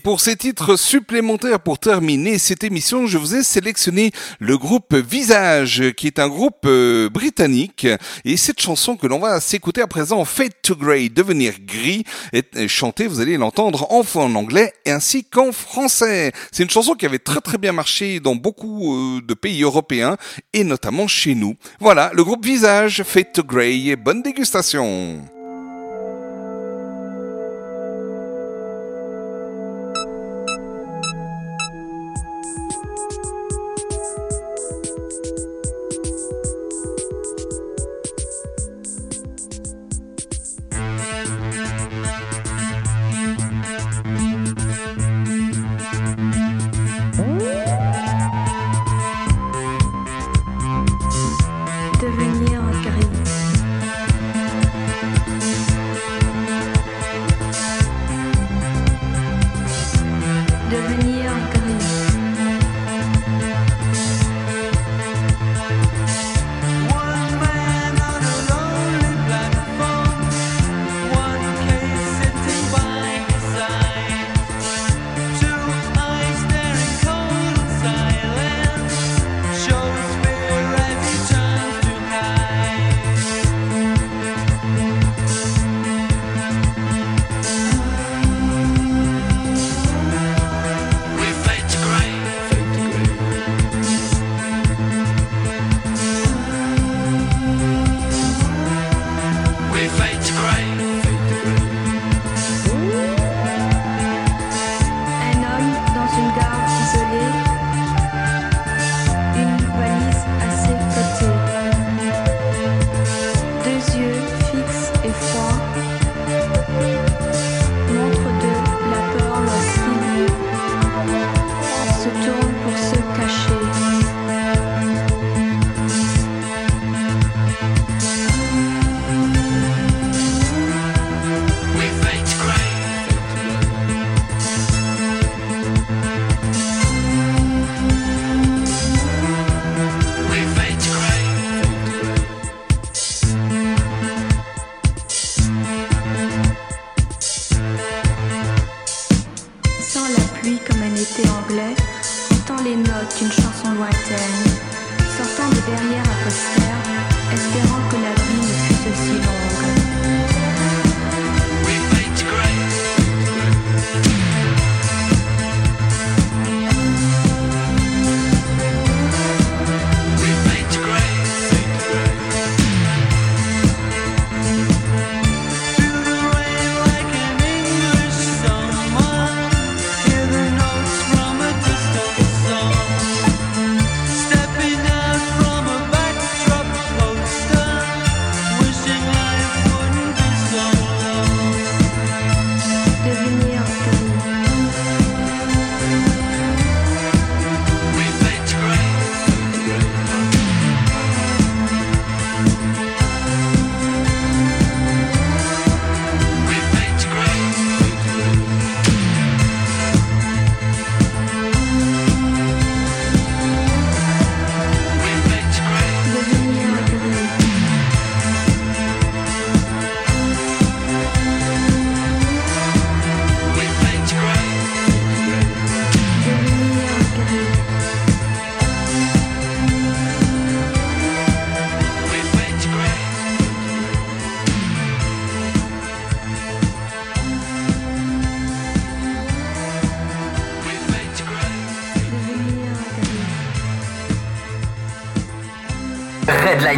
Pour ces titres supplémentaires, pour terminer cette émission, je vous ai sélectionné le groupe Visage, qui est un groupe euh, britannique. Et cette chanson que l'on va s'écouter à présent, Fade to Grey, devenir gris, est chantée, vous allez l'entendre en, en anglais ainsi qu'en français. C'est une chanson qui avait très très bien marché dans beaucoup euh, de pays européens et notamment chez nous. Voilà, le groupe Visage, Fade to Grey, bonne dégustation.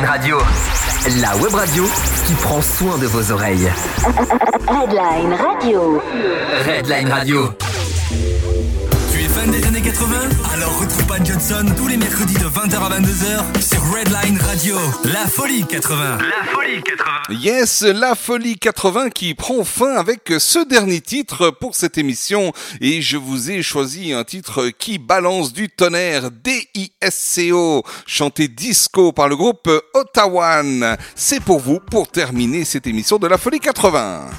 Radio, la web radio qui prend soin de vos oreilles. Redline Radio. Redline Radio. Tu es fan des années 80 Johnson tous les mercredis de 20h à 22h sur Redline Radio. La folie 80. La folie 80. Yes, la folie 80 qui prend fin avec ce dernier titre pour cette émission et je vous ai choisi un titre qui balance du tonnerre D-I-S-C-O chanté disco par le groupe Ottawan. C'est pour vous pour terminer cette émission de la folie 80.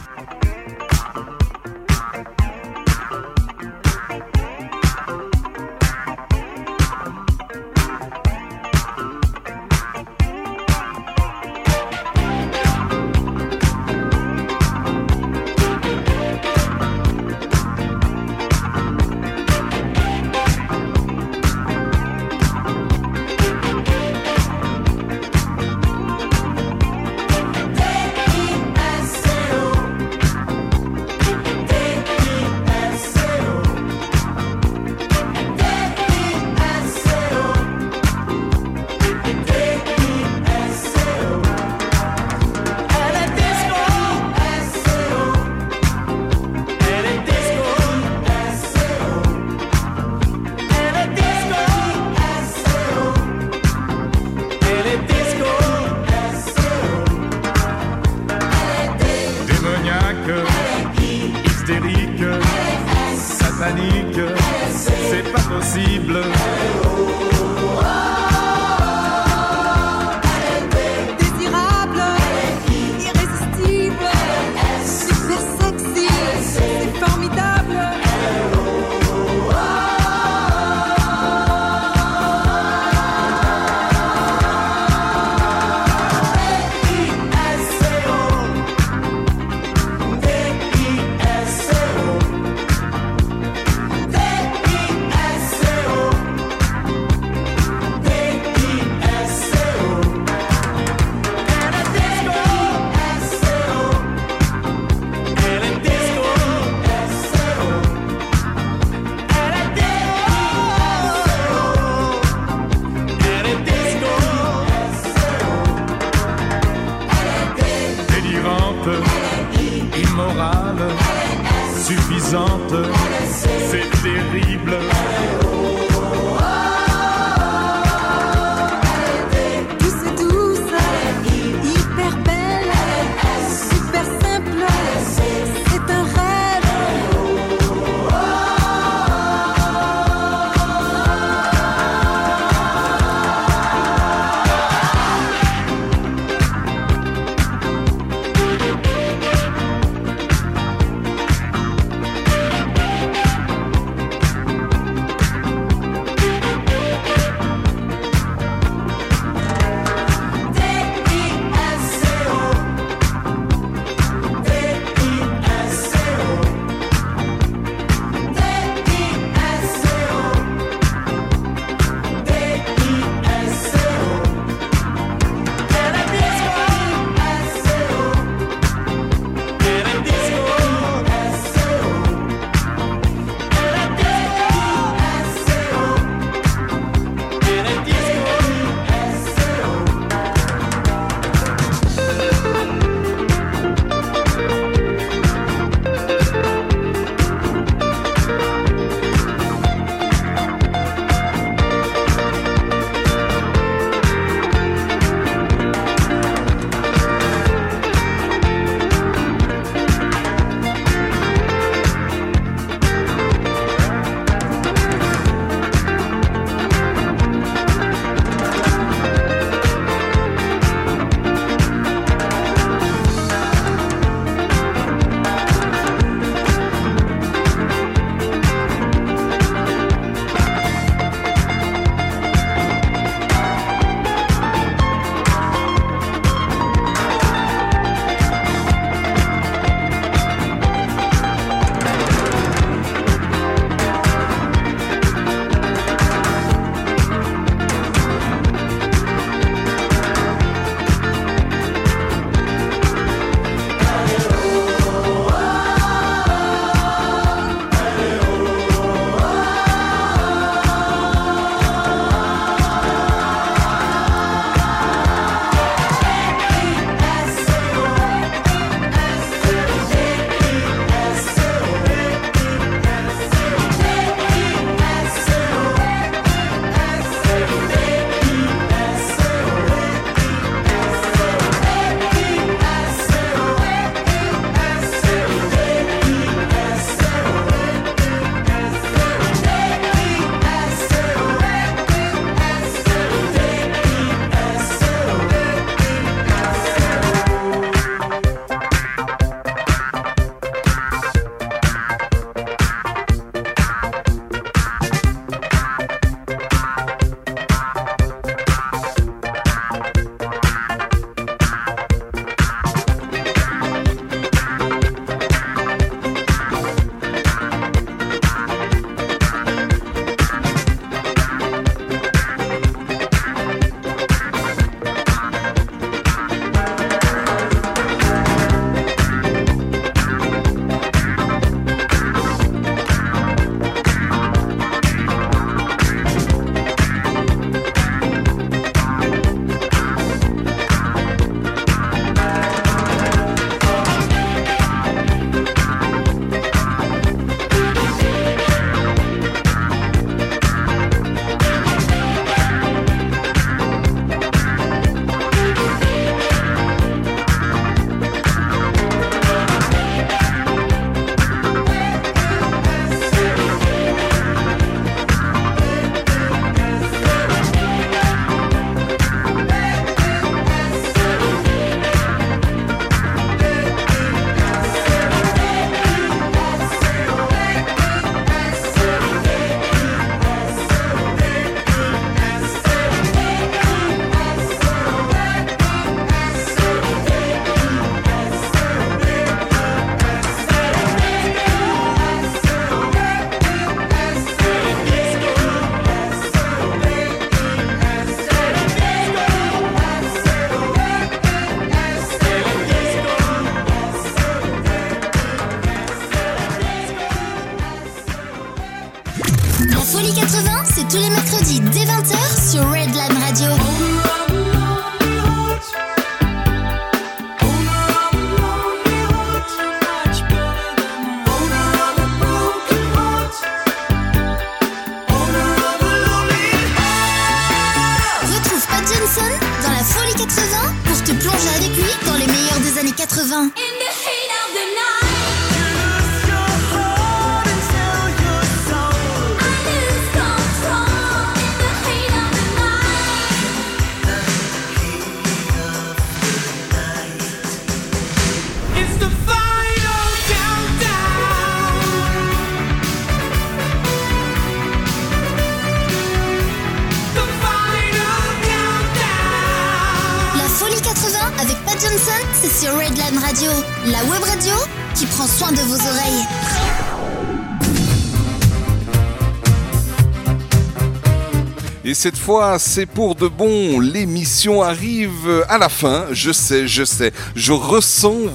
Et cette fois, c'est pour de bon. L'émission arrive à la fin. Je sais, je sais. Je ressens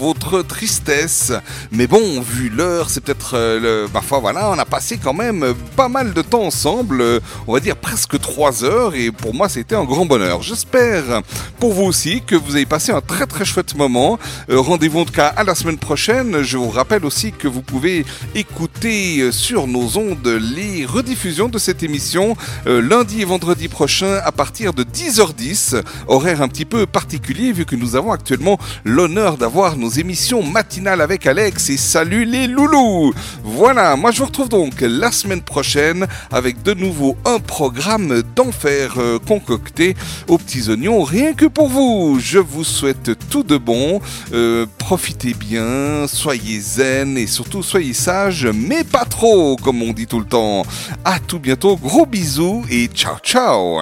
tristesse. Mais bon, vu l'heure, c'est peut-être euh, le. Parfois, voilà, on a passé quand même pas mal de temps ensemble. euh, On va dire presque trois heures. Et pour moi, c'était un grand bonheur. J'espère pour vous aussi que vous avez passé un très très chouette moment. Euh, Rendez-vous en tout cas à la semaine prochaine. Je vous rappelle aussi que vous pouvez écouter euh, sur nos ondes les rediffusions de cette émission euh, lundi et vendredi prochain à partir de 10h10, horaire un petit peu particulier vu que nous avons actuellement l'honneur d'avoir nos émissions matinales avec Alex et salut les loulous. Voilà, moi je vous retrouve donc la semaine prochaine avec de nouveau un programme d'enfer euh, concocté aux petits oignons rien que pour vous. Je vous souhaite tout de bon, euh, profitez bien, soyez zen et surtout soyez sages, mais pas trop comme on dit tout le temps. À tout bientôt, gros bisous et ciao ciao.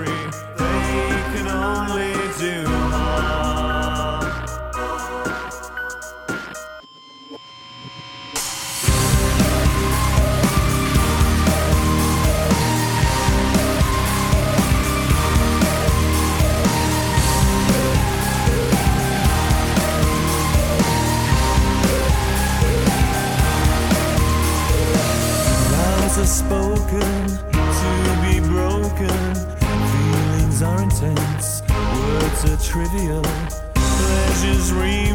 Are spoken to be broken. Feelings are intense, words are trivial. Pleasures remain,